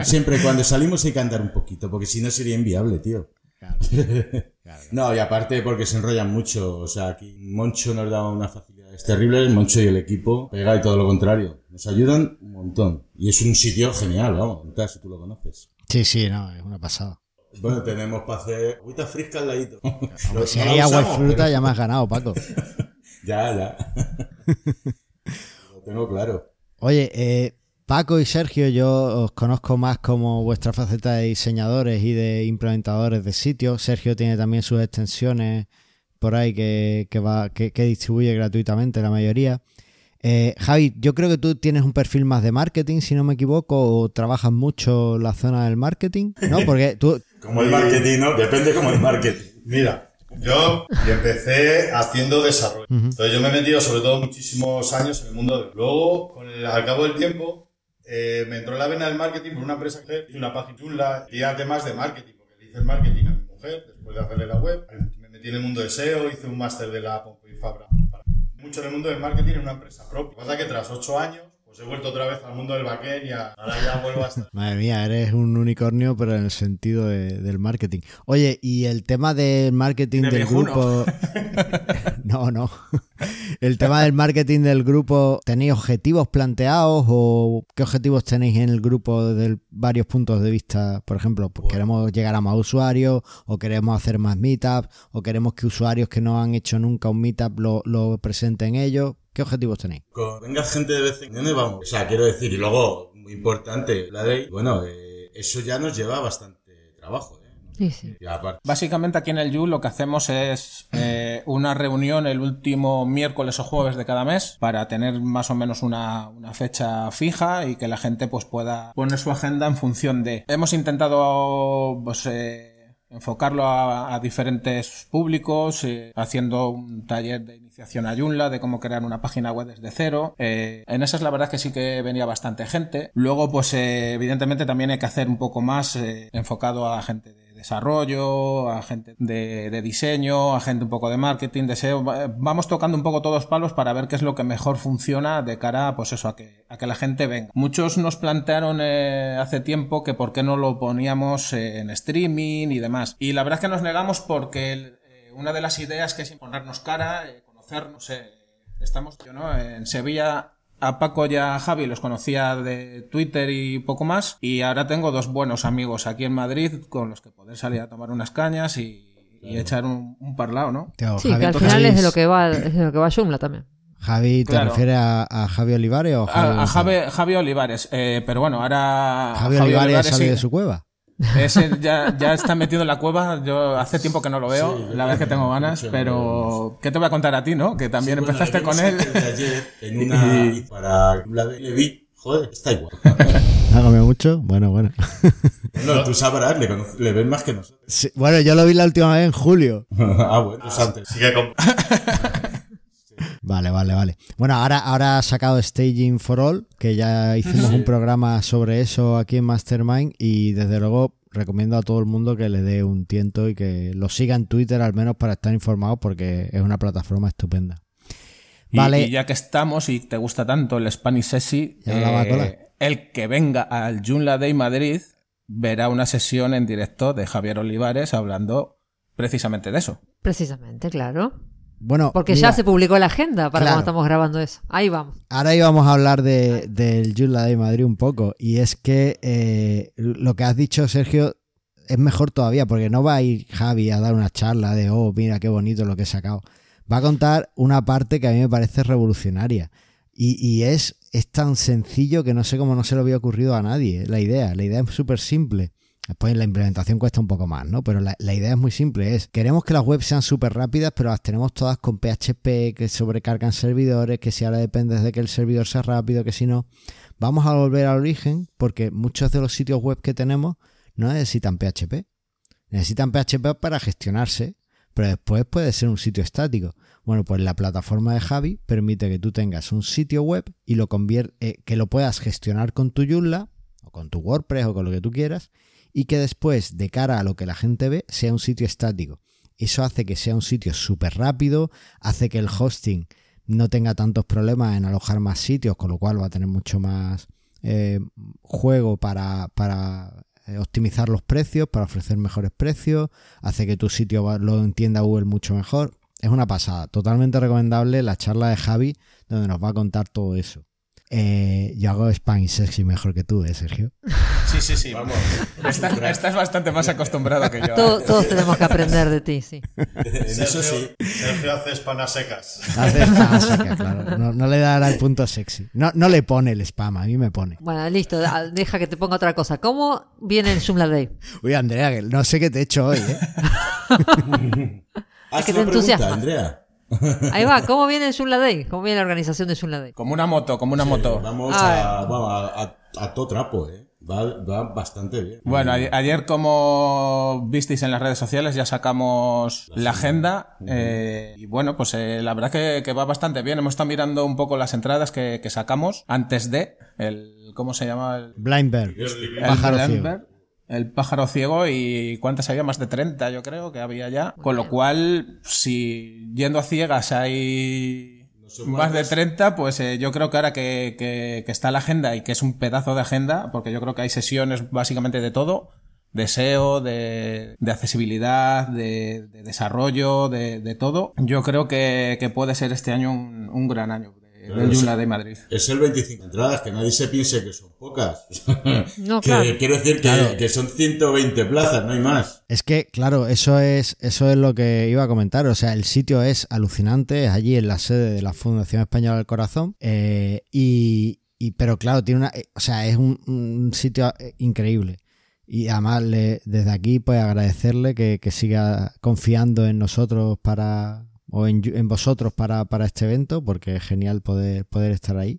Siempre cuando salimos hay que andar un poquito, porque si no sería inviable, tío. No, y aparte porque se enrollan mucho. O sea, aquí Moncho nos da unas facilidades terribles, Moncho y el equipo pega y todo lo contrario. Nos ayudan un montón. Y es un sitio genial, vamos, nunca si tú lo conoces. Sí, sí, no, es una pasada. Bueno, tenemos para hacer agüita fresca al ladito. Si hay agua y fruta, pero- ya me has ganado, Paco. Ya, ya. lo tengo claro. Oye, eh, Paco y Sergio, yo os conozco más como vuestra faceta de diseñadores y de implementadores de sitios. Sergio tiene también sus extensiones por ahí que, que va, que, que distribuye gratuitamente la mayoría. Eh, Javi, yo creo que tú tienes un perfil más de marketing, si no me equivoco, o trabajas mucho la zona del marketing, ¿no? Porque tú... Como el marketing, ¿no? Depende como el marketing. Mira, yo empecé haciendo desarrollo. Entonces yo me he metido sobre todo muchísimos años en el mundo de... Luego, con el- al cabo del tiempo, eh, me entró la vena del marketing por una empresa que hice una página chula, y temas de marketing, porque le hice el marketing a mi mujer después de hacerle la web. Me metí en el mundo de SEO, hice un máster de la Pompeu y Fabra. Mucho en el mundo del marketing en una empresa propia. Lo que pasa es que tras ocho años, pues he vuelto otra vez al mundo del backend y ahora ya vuelvo a estar. Madre mía, eres un unicornio, pero en el sentido de- del marketing. Oye, y el tema del marketing De del viejuno. grupo. no, no. El tema del marketing del grupo, ¿tenéis objetivos planteados o qué objetivos tenéis en el grupo de varios puntos de vista? Por ejemplo, pues queremos llegar a más usuarios, o queremos hacer más meetups, o queremos que usuarios que no han hecho nunca un meetup lo, lo presenten ellos. ¿Qué objetivos tenéis? Con- venga gente de vez en cuando vamos. O sea, quiero decir, y luego, muy importante, la ley, bueno, eh, eso ya nos lleva bastante trabajo, ¿eh? Sí, sí. Y aparte, Básicamente aquí en el You lo que hacemos es eh, una reunión el último miércoles o jueves de cada mes para tener más o menos una, una fecha fija y que la gente pues pueda poner su agenda en función de... Hemos intentado pues, eh, enfocarlo a, a diferentes públicos, eh, haciendo un taller de iniciación a Joomla, de cómo crear una página web desde cero. Eh, en esas la verdad que sí que venía bastante gente. Luego pues eh, evidentemente también hay que hacer un poco más eh, enfocado a gente de desarrollo, a gente de, diseño, a gente un poco de marketing, de SEO. Va- Vamos tocando un poco todos palos para ver qué es lo que mejor funciona de cara, pues eso, a que, a que la gente venga. Muchos nos plantearon eh, hace tiempo que por qué no lo poníamos en streaming y demás. Y la verdad es que nos negamos porque el- eh, una de las ideas que es ponernos cara, eh, conocernos, eh, estamos, yo no, en Sevilla a Paco y a Javi los conocía de Twitter y poco más. Y ahora tengo dos buenos amigos aquí en Madrid con los que poder salir a tomar unas cañas y, y echar un, un parlado, ¿no? Tío, Sí, Javi, que al final es de lo que va, es de lo que va Joomla también. Javi, ¿te Claro. refieres a, a Javi Olivares o Javi A, a? Javi, Javi Olivares. Eh, pero bueno, ahora... Javi Olivares sale sí. de su cueva. Ese ya, ya está metido en la cueva. Yo hace tiempo que no lo veo, Sí, la vez que tengo ganas, pero ¿qué te voy a contar a ti, no? Que también Sí, bueno, empezaste le con él. ayer en una y para la de Levi, joder, está igual. ¿Ha comido mucho? Bueno, bueno. No, tú sabrás, le, le ves más que nosotros. Sí, bueno, yo lo vi la última vez en julio. ah, bueno, pues antes. Sigue con... Vale, vale, vale. Bueno, ahora, ahora ha sacado Staging for All, que ya hicimos un programa sobre eso aquí en Mastermind y desde luego recomiendo a todo el mundo que le dé un tiento y que lo siga en Twitter al menos para estar informado porque es una plataforma estupenda. Y- Vale. Y, ya que estamos y te gusta tanto el Spanish colar. eh, el que venga al Joomla Day Madrid verá una sesión en directo de Javier Olivares hablando precisamente de eso. Precisamente, claro. Bueno, Porque mira, ya se publicó la agenda para Claro. cuando estamos grabando eso. Ahí vamos. Ahora íbamos a hablar de, del Joomla de Madrid un poco. Y es que eh, lo que has dicho, Sergio, es mejor todavía, porque no va a ir Javi a dar una charla de, oh, mira qué bonito lo que he sacado. Va a contar una parte que a mí me parece revolucionaria. Y, y es, es tan sencillo que no sé cómo no se le había ocurrido a nadie la idea. La idea es súper simple. Después la implementación cuesta un poco más, ¿no? Pero la, idea es muy simple. Es, queremos que las webs sean súper rápidas, pero las tenemos todas con PHP, que sobrecargan servidores, que si ahora depende de que el servidor sea rápido, que si no. Vamos a volver al origen, porque muchos de los sitios web que tenemos no necesitan PHP. Necesitan PHP para gestionarse, pero después puede ser un sitio estático. Bueno, pues la plataforma de Javi permite que tú tengas un sitio web y lo eh, que lo puedas gestionar con tu Joomla o con tu WordPress o con lo que tú quieras y que después, de cara a lo que la gente ve, sea un sitio estático. Eso hace que sea un sitio súper rápido, hace que el hosting no tenga tantos problemas en alojar más sitios, con lo cual va a tener mucho más eh, juego para, para eh, optimizar los precios, para ofrecer mejores precios, hace que tu sitio lo entienda Google mucho mejor. Es una pasada, totalmente recomendable la charla de Javi, donde nos va a contar todo eso. Eh, yo hago spam y sexy mejor que tú, ¿eh, Sergio? Sí, sí, sí. Vamos. Estás, estás bastante más acostumbrado que yo. Todo- todos tenemos que aprender de ti, sí. En eso sí. Sergio, hace espanas secas. Hace spam a secas, claro. No, no le dará el punto sexy. No, no le pone el spam, a mí me pone. Bueno, listo. Deja que te ponga otra cosa. ¿Cómo viene el Joomla Day? Uy, Andrea, que no sé qué te he hecho hoy, ¿eh? Haz que te entusiasma. Andrea. Ahí va, ¿cómo viene el Joomla Day? ¿Cómo viene la organización de Joomla Day? Como una moto, como una Sí, moto. Vamos, a, vamos a, a- a todo trapo, ¿eh? Va, va bastante bien. Bueno, ayer, ayer, como visteis en las redes sociales, ya sacamos la agenda. eh, y bueno, pues eh, la verdad que, que va bastante bien. Hemos estado mirando un poco las entradas que, que sacamos antes de el. ¿Cómo se llama? El, Blind Bear. el Pájaro ciego. Denver, El pájaro ciego y cuántas había, más de 30 yo creo que había ya. Con lo cual, si yendo a ciegas hay más de 30, pues eh, yo creo que ahora que, que- que está la agenda y que es un pedazo de agenda, porque yo creo que hay sesiones básicamente de todo, de SEO, de, de accesibilidad, de, de desarrollo, de, de todo, yo creo que, que puede ser este año un, un gran año del Joomla de Madrid. Es el 25 entradas, que nadie se piense que son pocas. No, Que claro. Quiero decir que, que son 120 plazas, no hay más. Es que, claro, eso es, eso es lo que iba a comentar. O sea, el sitio es alucinante, es allí en la sede de la Fundación Española del Corazón. eh, y, y- pero claro, tiene una. eh, O sea, es un, un sitio eh, increíble. Y además, le- desde aquí, pues agradecerle que, que siga confiando en nosotros para. O en, yu- en vosotros para, para este evento, porque es genial poder, poder estar ahí.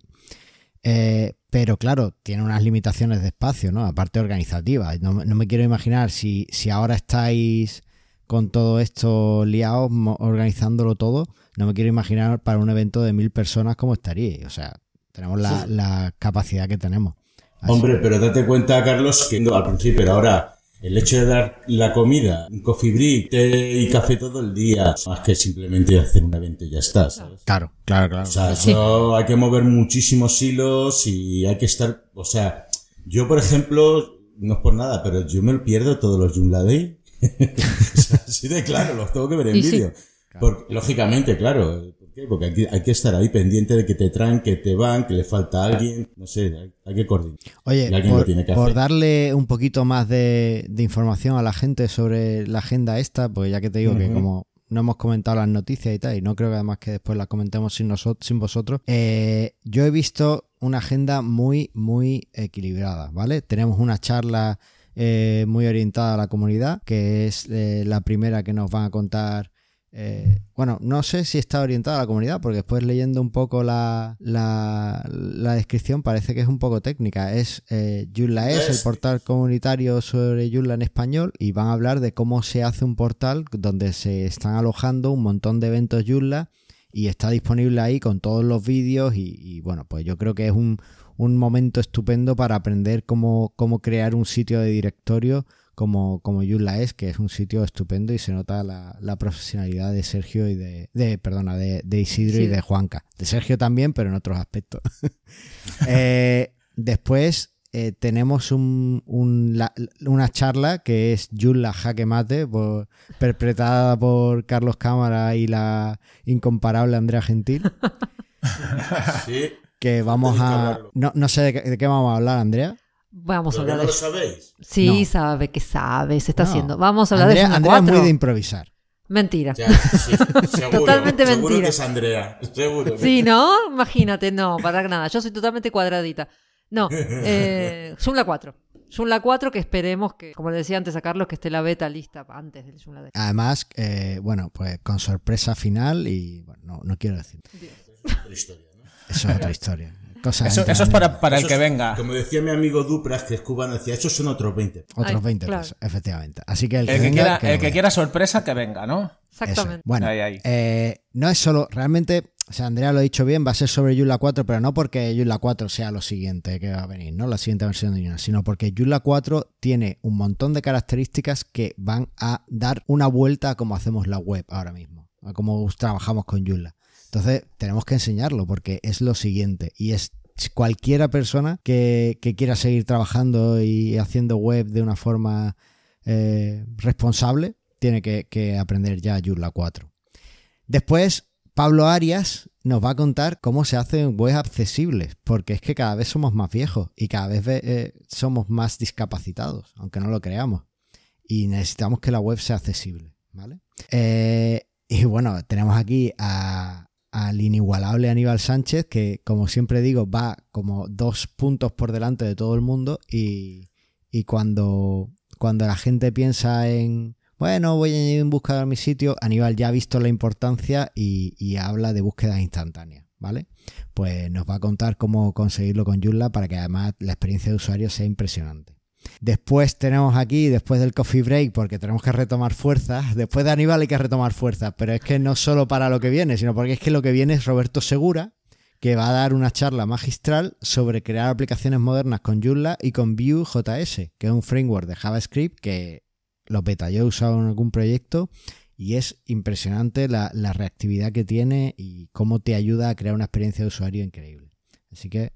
Eh, pero claro, tiene unas limitaciones de espacio, ¿no? Aparte organizativas. No, me- no me quiero imaginar si, si ahora estáis con todo esto liados, organizándolo todo, no me quiero imaginar para un evento de mil personas cómo estaríais. O sea, tenemos la, la capacidad que tenemos. Así- Hombre, pero date cuenta, Carlos, que al principio, pero ahora, el hecho de dar la comida, un coffee break, té y café todo el día, más que simplemente hacer un evento y ya está, ¿sabes? Claro, claro, claro. O sea, eso hay que mover muchísimos hilos y hay que estar, o sea, yo por ejemplo, no es por nada, pero yo me lo pierdo todos los Joomla Day. O sea, así de claro, los tengo que ver en Y sí. vídeo. Porque, lógicamente, claro. Porque hay que, hay que estar ahí pendiente de que te traen, que te van, que le falta alguien. No sé, hay, hay que coordinar. Oye, por, que darle un poquito más de, de información a la gente sobre la agenda esta, pues ya que te digo que como no hemos comentado las noticias y tal, y no creo que además que después las comentemos sin, nosotros, sin vosotros, eh, yo he visto una agenda muy, muy equilibrada, ¿vale? Tenemos una charla eh, muy orientada a la comunidad, que es eh, la primera que nos van a contar eh, bueno, no sé si está orientada a la comunidad, porque después leyendo un poco la, la, la descripción parece que es un poco técnica. Es eh, Joomla es el portal comunitario sobre Joomla en español y van a hablar de cómo se hace un portal donde se están alojando un montón de eventos Joomla y está disponible ahí con todos los vídeos y, y, bueno, pues yo creo que es un, un momento estupendo para aprender cómo, cómo crear un sitio de directorio como, como Joomla es, que es un sitio estupendo y se nota la, la profesionalidad de Sergio y de, de perdona, de, de Isidro y de Juanca. De Sergio también, pero en otros aspectos. Eh, después eh, tenemos un, un- la- una charla que es Joomla Jaque Mate, por- interpretada por Carlos Cámara y la incomparable Andrea Gentil. Sí. Que vamos a. No, no sé de qué, de qué vamos a hablar, Andrea. Vamos a ¿Pero hablar no de lo sabéis? Sí, No. sabe que sabe, se está No. haciendo. Vamos a hablar Andrea, de Andrea es 4. muy de improvisar. Mentira. Ya, sí, seguro, Totalmente seguro mentira. que es Andrea, seguro. Sí, ¿no? Imagínate, no, para nada. Yo soy totalmente cuadradita. No, eh, Joomla 4. Joomla 4 que esperemos que, como le decía antes a Carlos, que esté la beta lista antes del Joomla Day. Además, eh, bueno, pues con sorpresa final y bueno, no, no quiero decir. Otra historia, ¿no? Eso es otra historia. Cosas Eso, es para, para el que es- venga. Como decía mi amigo Dupras, que es cubano, decía, esos son otros 20. Otros Ay, 20 claro. pesos, efectivamente. Así que el, El que, venga, quiera, que el que quiera sorpresa, que venga, ¿no? Exactamente. Eso. Bueno, Ahí, ahí. eh, no es solo, realmente, o sea, Andrea lo ha dicho bien, va a ser sobre Joomla 4, pero no porque Joomla 4 sea lo siguiente que va a venir, ¿no? La siguiente versión de Joomla, sino porque Joomla 4 tiene un montón de características que van a dar una vuelta a cómo hacemos la web ahora mismo, a cómo trabajamos con Joomla. Entonces, tenemos que enseñarlo porque es lo siguiente y es cualquiera persona que, quiera seguir trabajando y haciendo web de una forma eh, responsable tiene que, que aprender ya Joomla 4. Después, Pablo Arias nos va a contar cómo se hacen webs accesibles, porque es que cada vez somos más viejos y cada vez eh, somos más discapacitados, aunque no lo creamos. Y necesitamos que la web sea accesible, ¿vale? Eh, y bueno, tenemos aquí a, al inigualable Aníbal Sánchez, que como siempre digo, va como dos puntos por delante de todo el mundo y, y cuando, cuando la gente piensa en bueno, voy a añadir un buscador a mi sitio, Aníbal ya ha visto la importancia y, y habla de búsquedas instantáneas, ¿vale? Pues nos va a contar cómo conseguirlo con Joomla para que además la experiencia de usuario sea impresionante. Después tenemos aquí, después del coffee break, porque tenemos que retomar fuerzas. Después de Aníbal hay que retomar fuerzas, pero es que no solo para lo que viene, sino porque es que lo que viene es Roberto Segura, que va a dar una charla magistral sobre crear aplicaciones modernas con Joomla y con Vue.js, que es un framework de JavaScript que lo peta. Yo he usado en algún proyecto y es impresionante la, la reactividad que tiene y cómo te ayuda a crear una experiencia de usuario increíble. Así que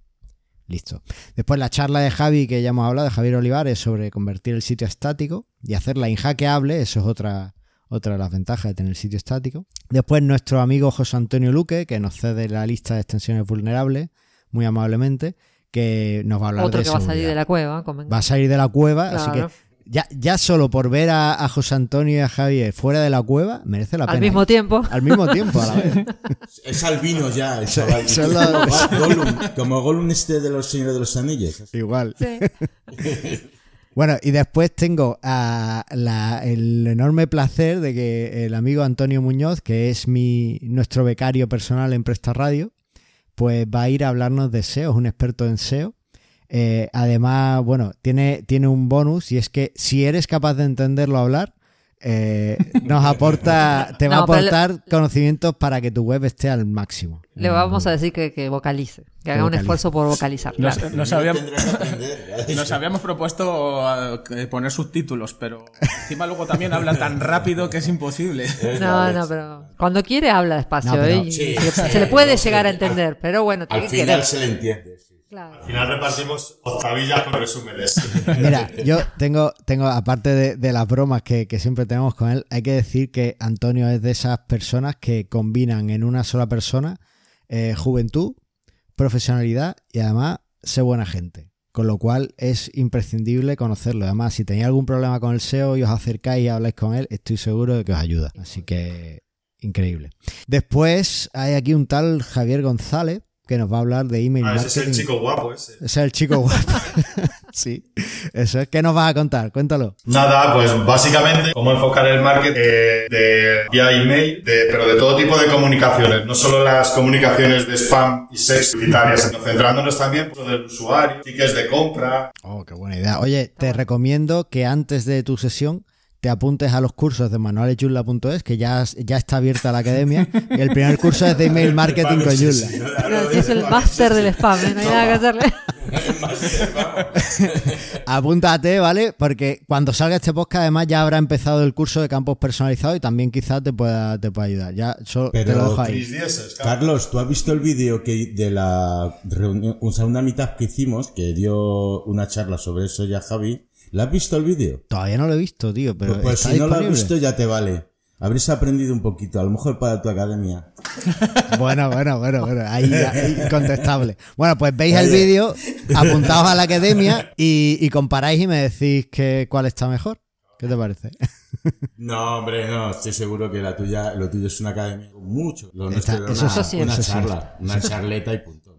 Listo. Después la charla de Javi que ya hemos hablado, de Javier Olivares, sobre convertir el sitio estático y hacerla inhackeable, eso es otra, otra de las ventajas de tener el sitio estático. Después nuestro amigo José Antonio Luque, que nos cede la lista de extensiones vulnerables, muy amablemente, que nos va a hablar Otro de que va a salir de la cueva. Va a salir de la cueva, Claro. así que ya, ya solo por ver a, a José Antonio y a Javier fuera de la cueva, merece la pena. Al mismo ir. tiempo. Al mismo tiempo, a la vez. Es albino ya, el chaval. Como Gollum, como Gollum este de los Señores de los Anillos. Igual. Sí. Bueno, y después tengo a la- el enorme placer de que el amigo Antonio Muñoz, que es mi nuestro becario personal en Presta Radio, pues va a ir a hablarnos de SEO, es un experto en SEO. Eh, además, bueno, tiene, tiene un bonus y es que si eres capaz de entenderlo hablar, eh, nos aporta, te va No, a le- aportar conocimientos para que tu web esté al máximo. Le vamos a decir que, que vocalice. Que haga un esfuerzo por vocalizar. Nos, claro. nos habíamos, nos propuesto eh, poner subtítulos, pero encima luego también hablan tan rápido que es imposible. No, no, pero cuando quiere habla despacio. No, pero- ¿eh? Sí, se, sí, se le puede no, llegar a entender, pero bueno, tiene Al que final se le entiende. Claro. Al final repartimos octavillas con resúmenes. Mira, yo tengo, tengo aparte de, de las bromas que, que siempre tenemos con él, hay que decir que Antonio es de esas personas que combinan en una sola persona eh, juventud, profesionalidad y además ser buena gente. Con lo cual es imprescindible conocerlo. Además, si tenéis algún problema con el SEO y os acercáis y habláis con él, estoy seguro de que os ayuda. Así que increíble. Después hay aquí un tal Javier González que nos va a hablar de email Ah, ese es marketing. el chico guapo ese. Ese es el chico guapo. sí, eso es. ¿Qué nos vas a contar? Cuéntalo. Nada, pues básicamente cómo enfocar el marketing eh, de, vía email, de- pero de todo tipo de comunicaciones, no solo las comunicaciones de spam y sex publicitarias, sino centrándonos también lo del usuario, tickets de compra. Oh, qué buena idea. Oye, te recomiendo que antes de tu sesión te apuntes a los cursos de manualesyula.es, que ya, ya está abierta la academia. Y el primer curso es de email marketing con Claro, sí, es el máster del spam, ¿eh? no hay nada que hacerle. Apúntate, ¿vale? Porque cuando salga este podcast, además, ya habrá empezado el curso de campos personalizados y también quizás te pueda, te pueda ayudar. Ya, solo te Pero, lo dejo ahí. Claro. Carlos, ¿tú has visto el vídeo que de la reunión, o sea, una mitad que hicimos, que dio una charla sobre eso ya Javi? ¿La has visto el vídeo? Todavía no lo he visto, tío, pero Pues, pues está si no lo has visto ya te vale. Habréis aprendido un poquito, a lo mejor para tu academia. Bueno, bueno, bueno, bueno, ahí, ahí contestable. Bueno, pues veis el vídeo, apuntaos a la academia y, y comparáis y me decís que, cuál está mejor. ¿Qué te parece? No, hombre, no, estoy seguro que la tuya, lo tuyo es una academia con mucho. Lo nuestro era eso una, sí, una eso sí. charla, una charleta y punto,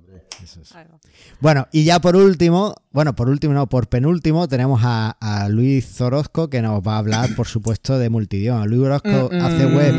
Bueno, y ya por último, bueno, por último, no, por penúltimo, tenemos a, a Luis Zorosco que nos va a hablar, por supuesto, de multidioma. Luis Orozco hace web.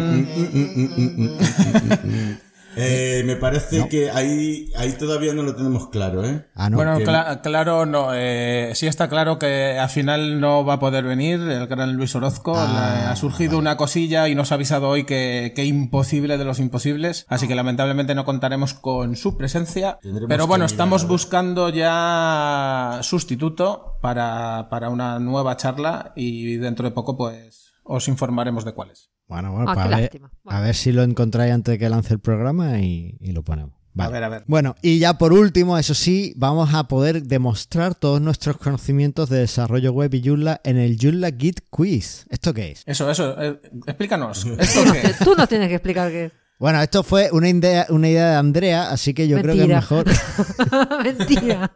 Eh, me parece que ahí, ahí todavía no lo tenemos claro, ¿eh? Ah, no. bueno, cla- claro, no, eh, sí está claro que al final no va a poder venir el gran Luis Orozco. Ah, ha surgido una cosilla y nos ha avisado hoy que, que imposible de los imposibles. Así que lamentablemente no contaremos con su presencia. Tendremos Pero bueno, estamos buscando ya sustituto para, para una nueva charla y dentro de poco pues os informaremos de cuáles. Bueno, bueno, Ah, pues qué a, ver. Bueno. a ver si lo encontráis antes de que lance el programa y, y lo ponemos. Vale. A ver, a ver. Bueno, y ya por último, eso sí, vamos a poder demostrar todos nuestros conocimientos de desarrollo web y Joomla en el Joomla Git Quiz. ¿Esto qué es? Eso, eso, eh, explícanos. Tú ¿Esto nos, qué es? tú nos tienes que explicar qué es. Bueno, esto fue una idea, una idea de Andrea, así que yo creo que es Mentira. mejor. Mentira.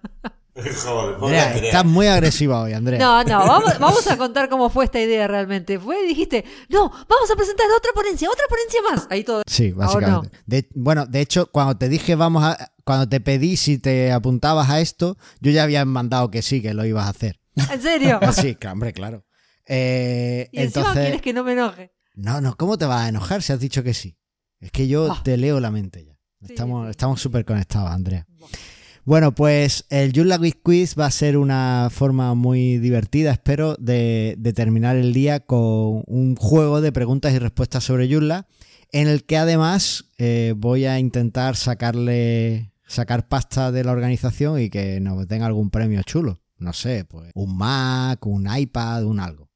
Joder, Andrea, Andrea. muy agresiva hoy, Andrea. No, no, vamos, vamos a contar cómo fue esta idea realmente. Fue, dijiste, no, vamos a presentar otra ponencia, otra ponencia más. Ahí todo. Sí, ¿O básicamente. De- bueno, de hecho, cuando te dije vamos a. Cuando te pedí si te apuntabas a esto, yo ya había mandado que sí, que lo ibas a hacer. ¿En serio? Ah, Sí, claro, hombre, claro. Eh, Y encima entonces, quieres que no me enoje. no, no, ¿cómo te vas a enojar si has dicho que sí? Es que yo Ah. te leo la mente ya. Sí, Estamos sí. estamos súper conectados, Andrea. Bueno, pues el Joomla Quiz Quiz va a ser una forma muy divertida, espero, de, de terminar el día con un juego de preguntas y respuestas sobre Joomla, en el que además eh, voy a intentar sacarle sacar pasta de la organización y que nos den algún premio chulo. No sé, pues un Mac, un iPad, un algo.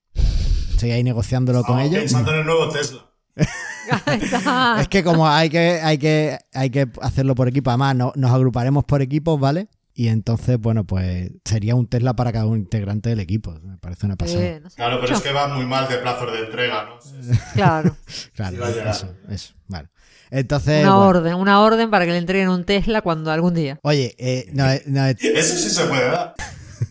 Estoy ahí negociándolo con Estamos ellos. pensando en el nuevo Tesla. Es que como hay que, hay que, hay que hacerlo por equipo, además no- nos agruparemos por equipos, ¿vale? Y entonces, bueno, pues sería un Tesla para cada un integrante del equipo. Me parece una pasada. Eh, no sé Claro, pero es que va muy mal de plazos de entrega, ¿no? Claro. Claro, Sí eso, eso. Vale. Entonces, Una bueno. orden, una orden para que le entreguen un Tesla cuando algún día. oye, eh, no, no, Eso sí se puede dar.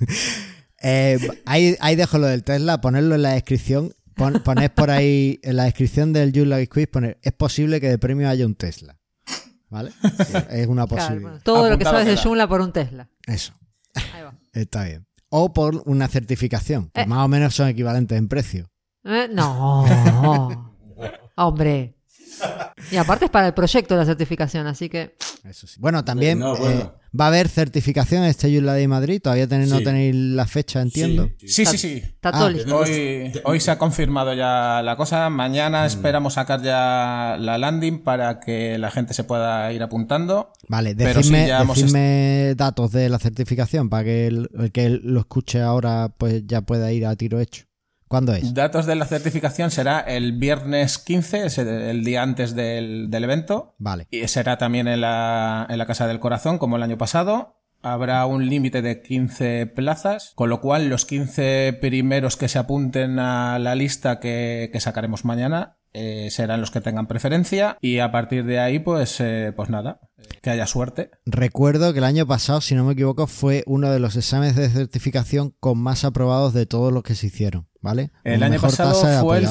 eh, ahí, ahí dejo lo del Tesla, ponerlo en la descripción. Pon, poned por ahí en la descripción del Joomla Quiz, poner, es posible que de premio haya un Tesla. ¿Vale? Sí, es una Claro, posibilidad. bueno, todo lo que sabes de. Joomla por un Tesla. Eso. Ahí va. Está bien. O por una certificación, que Eh. más o menos son equivalentes en precio. Eh, No. Hombre. Y aparte es para el proyecto la certificación, así que Eso sí. Bueno, también No, eh, va a haber certificación en este Joomla de Madrid. Todavía tenéis, no tenéis la fecha, entiendo. Sí, Sí, sí, sí. está Ah, todo listo. Tenemos- Hoy, hoy se ha confirmado ya la cosa. Mañana esperamos sacar ya la landing para que la gente se pueda ir apuntando. Vale, decidme, sí, decidme datos de la certificación para que el, el que lo escuche ahora pues ya pueda ir a tiro hecho. ¿Cuándo es? Datos de la certificación será el viernes 15, es el- el día antes del, del evento. Vale. Y será también en la, en la Casa del Corazón, como el año pasado. Habrá un límite de 15 plazas, con lo cual los 15 primeros que se apunten a la lista que, que sacaremos mañana eh, serán los que tengan preferencia y a partir de ahí pues, eh, pues nada, que haya suerte. Recuerdo que el año pasado, si no me equivoco, fue uno de los exámenes de certificación con más aprobados de todos los que se hicieron, ¿vale? El año pasado fue el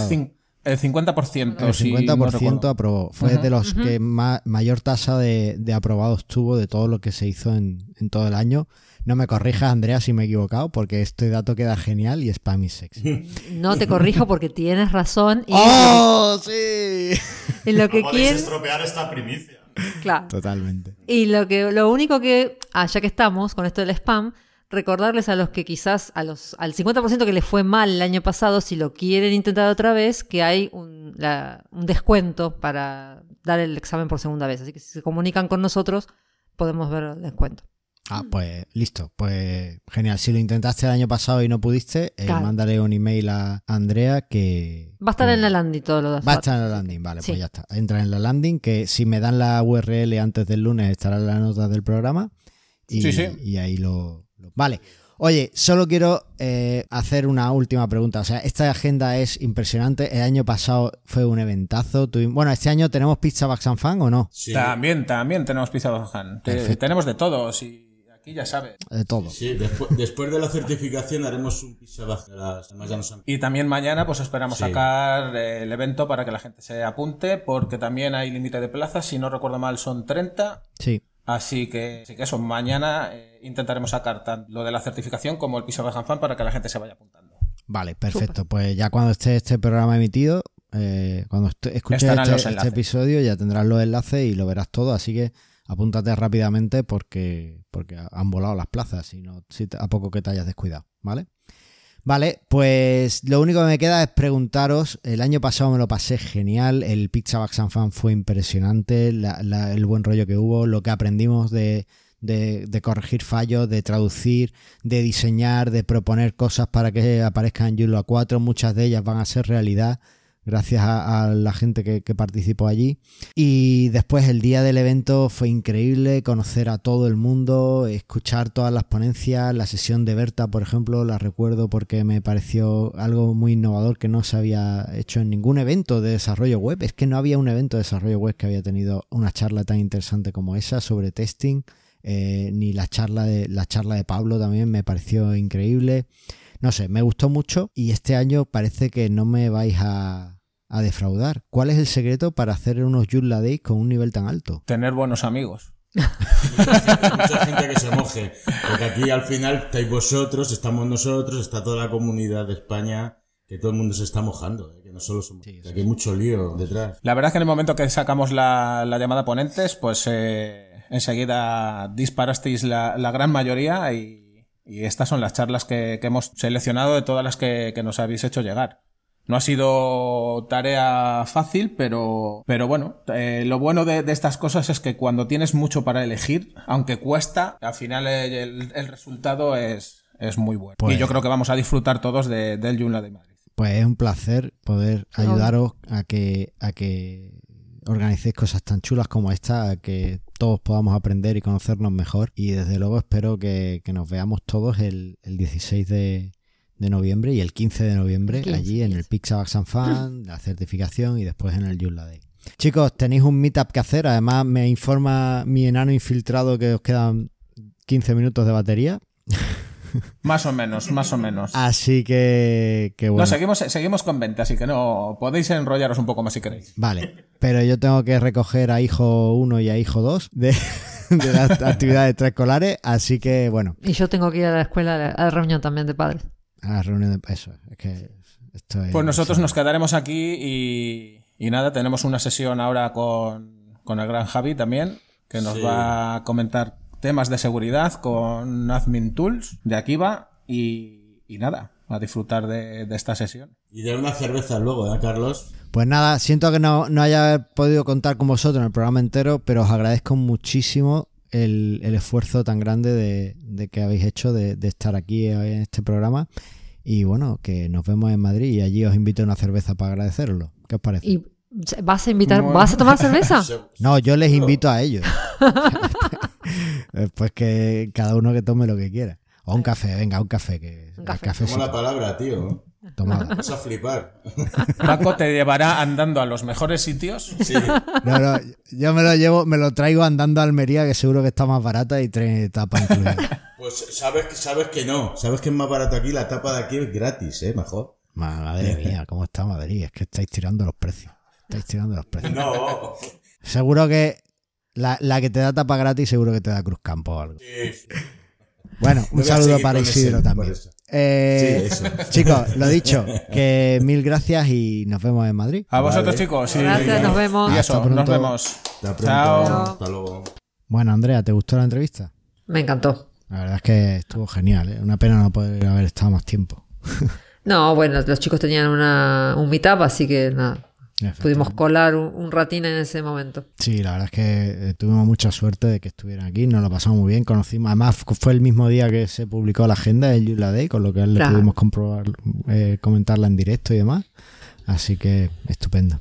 el 50%. El si no 50% recuerdo. aprobó. Fue de los que ma- mayor tasa de, de aprobados tuvo de todo lo que se hizo en, en todo el año. No me corrijas, Andrea, si me he equivocado, porque este dato queda genial y es para mí sexy. No te corrijo porque tienes razón y ¡Oh, sí! y lo que No quieren, estropear esta primicia. claro. Totalmente. Y lo que lo único que, ah, ya que estamos con esto del spam, recordarles a los que quizás a los al 50% que les fue mal el año pasado, si lo quieren intentar otra vez, que hay un, la- un descuento para dar el examen por segunda vez. Así que si se comunican con nosotros, podemos ver el descuento. Ah, pues listo. Pues genial. Si lo intentaste el año pasado y no pudiste, eh, Claro. mándale un email a Andrea que... Va a estar que- en la landing todo lo de Va a estar en la landing, vale, Sí. pues ya está. Entra en la landing, que si me dan la URL antes del lunes estará en las notas del programa. Y, Sí, sí. y ahí lo- Vale. Oye, solo quiero eh, hacer una última pregunta. O sea, esta agenda es impresionante. El año pasado fue un eventazo. Bueno, este año tenemos Pizza Bax and Fan o no? Sí, También, también tenemos Pizza Bajan. Te- Perfecto. Tenemos de todos y aquí ya sabes. De todo. sí, después, después de la certificación haremos un pizza han- Y también mañana pues esperamos Sí. sacar eh, el evento para que la gente se apunte porque también hay límite de plazas, si no recuerdo mal son 30, Sí. Así que, así que eso, mañana eh, intentaremos sacar tanto lo de la certificación como el piso de Fan para que la gente se vaya apuntando. Vale, perfecto. Pues ya cuando esté este programa emitido, eh, cuando escuches este, este episodio, ya tendrás los enlaces y lo verás todo. Así que apúntate rápidamente porque, porque han volado las plazas y no, si te- a poco que te hayas descuidado, ¿vale? Vale, pues lo único que me queda es preguntaros, el año pasado me lo pasé genial, el Pizza and Fan fue impresionante, la- la- el buen rollo que hubo, lo que aprendimos de, de, de corregir fallos, de traducir, de diseñar, de proponer cosas para que aparezcan en Joomla 4, muchas de ellas van a ser realidad gracias a, la gente que, que participó allí. Y después el día del evento fue increíble, conocer a todo el mundo, escuchar todas las ponencias, la sesión de Berta, por ejemplo, la recuerdo porque me pareció algo muy innovador que no se había hecho en ningún evento de desarrollo web. Es que no había un evento de desarrollo web que había tenido una charla tan interesante como esa sobre testing. eh, ni la charla de la charla de Pablo también me pareció increíble. No sé, me gustó mucho y este año parece que no me vais a, a defraudar. ¿Cuál es el secreto para hacer unos Joomla Days con un nivel tan alto? Tener buenos amigos. Mucha gente que se moje. Porque aquí al final estáis vosotros, estamos nosotros, está toda la comunidad de España que todo el mundo se está mojando, ¿eh? que no solo somos. que aquí hay mucho lío detrás. La verdad es que en el momento que sacamos la, la llamada ponentes, pues eh, enseguida disparasteis la, la gran mayoría y, y estas son las charlas que, que hemos seleccionado de todas las que, que nos habéis hecho llegar. No ha sido tarea fácil, pero, pero bueno, eh, lo bueno de, de estas cosas es que cuando tienes mucho para elegir, aunque cuesta, al final el, el resultado es, es muy bueno. Pues- y yo creo que vamos a disfrutar todos de, del Joomla de Madrid. Pues es un placer poder ayudaros a que, a que organicéis cosas tan chulas como esta, a que todos podamos aprender y conocernos mejor. Y desde luego espero que, que nos veamos todos el, el 16 de, de noviembre y el 15 de noviembre El 15, allí en el 15. Pixabax and Fan, la certificación y después en el Joomla Day. Chicos, tenéis un meetup que hacer. Además, me informa mi enano infiltrado que os quedan 15 minutos de batería. Más o menos, más o menos. Así que, que bueno. No, seguimos, seguimos con venta, así que no podéis enrollaros un poco más si queréis. Vale, pero yo tengo que recoger a hijo 1 y a hijo 2 de, de las actividades extraescolares, así que bueno, Y yo tengo que ir a la escuela, a la, a la reunión también de padres. a la reunión de eso, es que esto es... Pues nosotros nos quedaremos aquí y, y nada, tenemos una sesión ahora con, con el gran Javi también, que nos Sí. va a comentar temas de seguridad con Admin Tools de Akiva y, y nada, a disfrutar de, de esta sesión. Y de una cerveza luego, ¿eh, Carlos? Pues nada, siento que no, no haya podido contar con vosotros en el programa entero, pero os agradezco muchísimo el, el esfuerzo tan grande de, de que habéis hecho de, de estar aquí hoy en este programa. Y bueno, que nos vemos en Madrid y allí os invito a una cerveza para agradecerlo. ¿Qué os parece? ¿Y vas a invitar, Bueno. vas a tomar cerveza? No, yo les invito a ellos. Después que cada uno que tome lo que quiera. O un café, venga, un café. Que Un el café. café Toma sí- la palabra, tío. tomada. Vas a flipar. Paco te llevará andando a los mejores sitios. Sí. No, no, yo me lo llevo, me lo traigo andando a Almería, que seguro que está más barata y trae tapa incluida. Pues sabes, sabes que no. Sabes que es más barato aquí. La tapa de aquí es gratis, ¿eh? Mejor. Ma- Madre mía, ¿cómo está Madrid? Es que estáis tirando los precios. Estáis tirando los precios. No. Seguro que la, la que te da tapa gratis, seguro que te da Cruzcampo o algo. Sí. Bueno, un saludo para ese, Isidro también. Eh, Sí, eso. Chicos, lo dicho, que mil gracias y nos vemos en Madrid. A vosotros, Vale. chicos. Gracias, nos vemos. Y eso, Hasta pronto. nos vemos. Hasta pronto. Chao. Hasta luego. Bueno, Andrea, ¿te gustó la entrevista? Me encantó. La verdad es que estuvo genial, ¿eh? Una pena no poder haber estado más tiempo. No, bueno, los chicos tenían una, un meetup, así que nada, pudimos colar un, un ratín en ese momento. Sí, la verdad es que eh, tuvimos mucha suerte de que estuvieran aquí, nos lo pasamos muy bien, conocimos, además fu- fue el mismo día que se publicó la agenda del Yula Day, con lo que le Claro. pudimos comprobar, eh, comentarla en directo y demás, así que estupendo.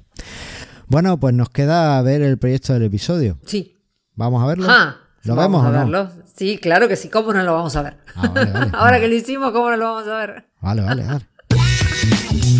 Bueno, pues nos queda ver el proyecto del episodio. Sí. ¿Vamos a verlo? Ah, ¿Lo vamos vemos a o no? verlo. Sí, claro que sí. ¿Cómo no lo vamos a ver? Ah, vale, vale. Ahora que lo hicimos, ¿cómo no lo vamos a ver? Vale, vale, vale.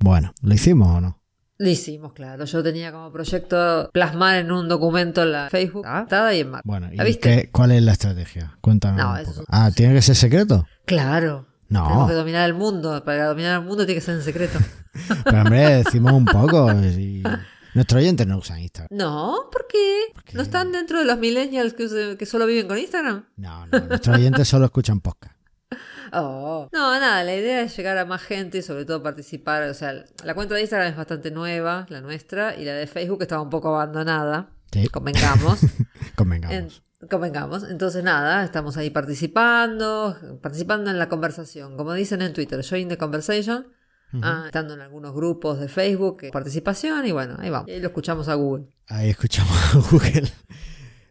Bueno, ¿lo hicimos o no? Lo hicimos, claro. Yo tenía como proyecto plasmar en un documento la Facebook adaptada y en Mac. Bueno, ¿y ¿La viste? qué- cuál es la estrategia? Cuéntanos. No, un eso poco. es- Ah, ¿tiene que ser secreto? Claro. No. Tenemos que dominar el mundo. Para dominar el mundo tiene que ser en secreto. Pero hombre, decimos un poco. y- Nuestros oyentes no usan Instagram. No, ¿por qué? ¿No están dentro de los millennials que solo viven con Instagram? No, no, nuestros oyentes solo escuchan podcast. Oh. No, nada, la idea es llegar a más gente y sobre todo participar. O sea, la cuenta de Instagram es bastante nueva, la nuestra, y la de Facebook estaba un poco abandonada. Sí. Convengamos. Convengamos. En- convengamos. Entonces, nada, estamos ahí participando, participando en la conversación. Como dicen en Twitter, join the conversation. Ah, estando en algunos grupos de Facebook, eh, participación, y bueno, ahí vamos. Y ahí lo escuchamos a Google. Ahí escuchamos a Google.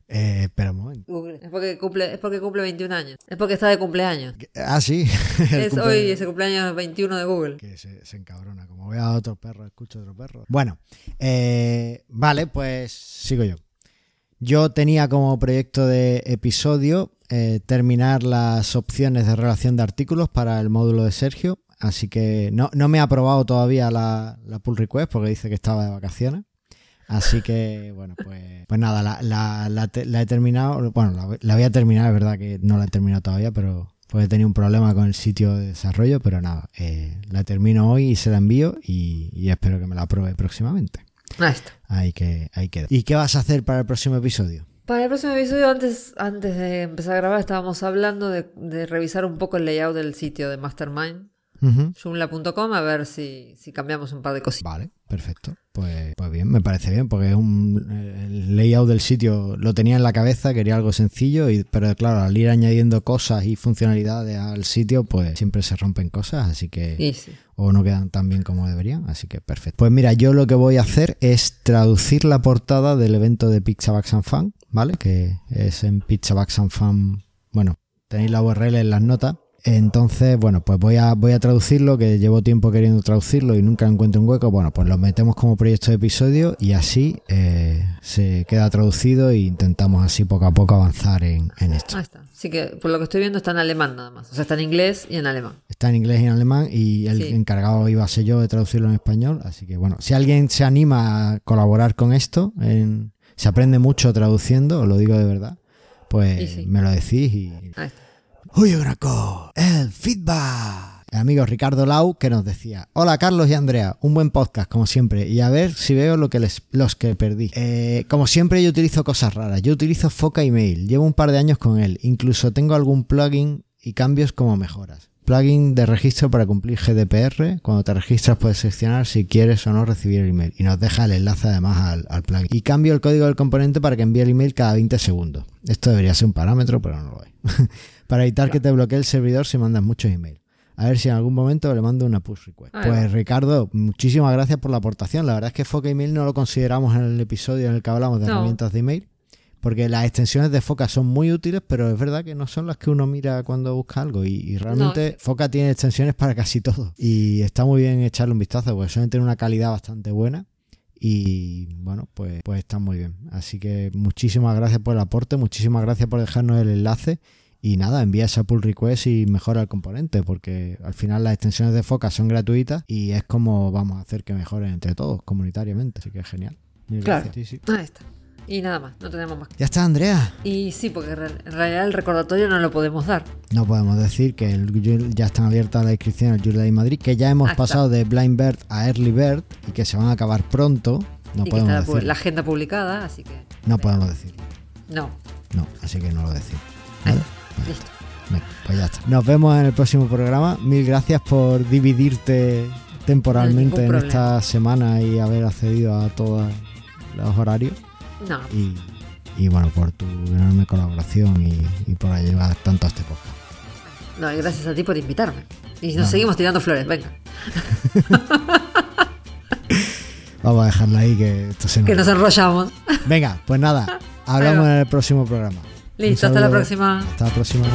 Eh, espera un momento. Google. Es porque cumple, es porque cumple 21 años. Es porque está de cumpleaños. Ah, sí. Es hoy ese cumpleaños 21 de Google. Que se, se encabrona. Como vea a otro perro, escucho a otro perro. Bueno, eh, vale, pues sigo yo. Yo tenía como proyecto de episodio eh, terminar las opciones de relación de artículos para el módulo de Sergio. Así que no, no me ha aprobado todavía la, la pull request porque dice que estaba de vacaciones. Así que, bueno, pues, pues nada, la, la- la he terminado. Bueno, la, la voy a terminar, es verdad que no la he terminado todavía, pero pues he tenido un problema con el sitio de desarrollo. Pero nada, eh, la termino hoy y se la envío y, y espero que me la apruebe próximamente. Ahí está. Ahí que, ahí queda. ¿Y qué vas a hacer para el próximo episodio? Para el próximo episodio, antes, antes de empezar a grabar, estábamos hablando de, de revisar un poco el layout del sitio de Mastermind, Joomla.com, a ver si, si cambiamos un par de cositas. Vale, perfecto. Pues, pues bien, me parece bien, porque es un, el layout del sitio lo tenía en la cabeza, quería algo sencillo, y, pero claro, al ir añadiendo cosas y funcionalidades al sitio, pues siempre se rompen cosas, así que... Sí. o no quedan tan bien como deberían, así que perfecto. Pues mira, yo lo que voy a hacer es traducir la portada del evento de Pixabax and Fan, ¿vale? Que es en Pixabax and Fan, bueno, tenéis la URL en las notas. Entonces, bueno, pues voy a, voy a traducirlo, que llevo tiempo queriendo traducirlo y nunca encuentro un hueco. Bueno, pues lo metemos como proyecto de episodio y así eh, se queda traducido e intentamos así poco a poco avanzar en, en esto. Ahí está. Así que por lo que estoy viendo está en alemán nada más. O sea, está en inglés y en alemán. Está en inglés y en alemán y el Sí. encargado iba a ser yo de traducirlo en español. Así que bueno, si alguien se anima a colaborar con esto, en- se aprende mucho traduciendo, os lo digo de verdad, pues sí. me lo decís y... Ahí está. Uy, Graco, el feedback. El amigo Ricardo Lau que nos decía, hola Carlos y Andrea, un buen podcast como siempre y a ver si veo lo que les, los que perdí. Eh, como siempre yo utilizo cosas raras, yo utilizo Foca Email, llevo un par de años con él, incluso tengo algún plugin y cambios como mejoras. Plugin de registro para cumplir GDPR. Cuando te registras puedes seleccionar si quieres o no recibir el email. Y nos deja el enlace además al, al plugin. Y cambio el código del componente para que envíe el email cada 20 segundos. Esto debería ser un parámetro, pero no lo es. para evitar que te bloquee el servidor si mandas muchos emails. A ver si en algún momento le mando una push request. Pues Ricardo, muchísimas gracias por la aportación. La verdad es que Foca Email no lo consideramos en el episodio en el que hablamos de No. herramientas de email. Porque las extensiones de Foca son muy útiles, pero es verdad que no son las que uno mira cuando busca algo. Y, y realmente No. Foca tiene extensiones para casi todo. Y está muy bien echarle un vistazo, porque suelen tener una calidad bastante buena. Y bueno, pues, pues están muy bien. Así que muchísimas gracias por el aporte, muchísimas gracias por dejarnos el enlace. Y nada, envía esa pull request y mejora el componente, porque al final las extensiones de Foca son gratuitas y es como vamos a hacer que mejoren entre todos, comunitariamente. Así que es genial. Mil Claro. gracias. Ahí está. Y nada más, no tenemos más. Ya está, Andrea. Y sí, porque en real- en realidad el recordatorio no lo podemos dar. No podemos decir que el ya están abiertas las inscripciones al de Madrid, que ya hemos Ah, pasado de Blind Bird a Early Bird y que se van a acabar pronto. No y que podemos está pu- decir. la agenda publicada, así que. No podemos decir. No. No, así que no lo decimos. ¿vale? Listo. Venga, pues ya está. Nos vemos en el próximo programa. Mil gracias por dividirte temporalmente No en esta semana y haber accedido a todos los horarios. No. Y, y bueno, por tu enorme colaboración y, y por ayudar tanto a este podcast. No, y gracias a ti por invitarme. Y nos No. seguimos tirando flores, venga. Vamos a dejarla ahí que esto se nos... Que nos enrollamos. Venga, pues nada, hablamos en el próximo programa. Listo, hasta la próxima. Hasta la próxima.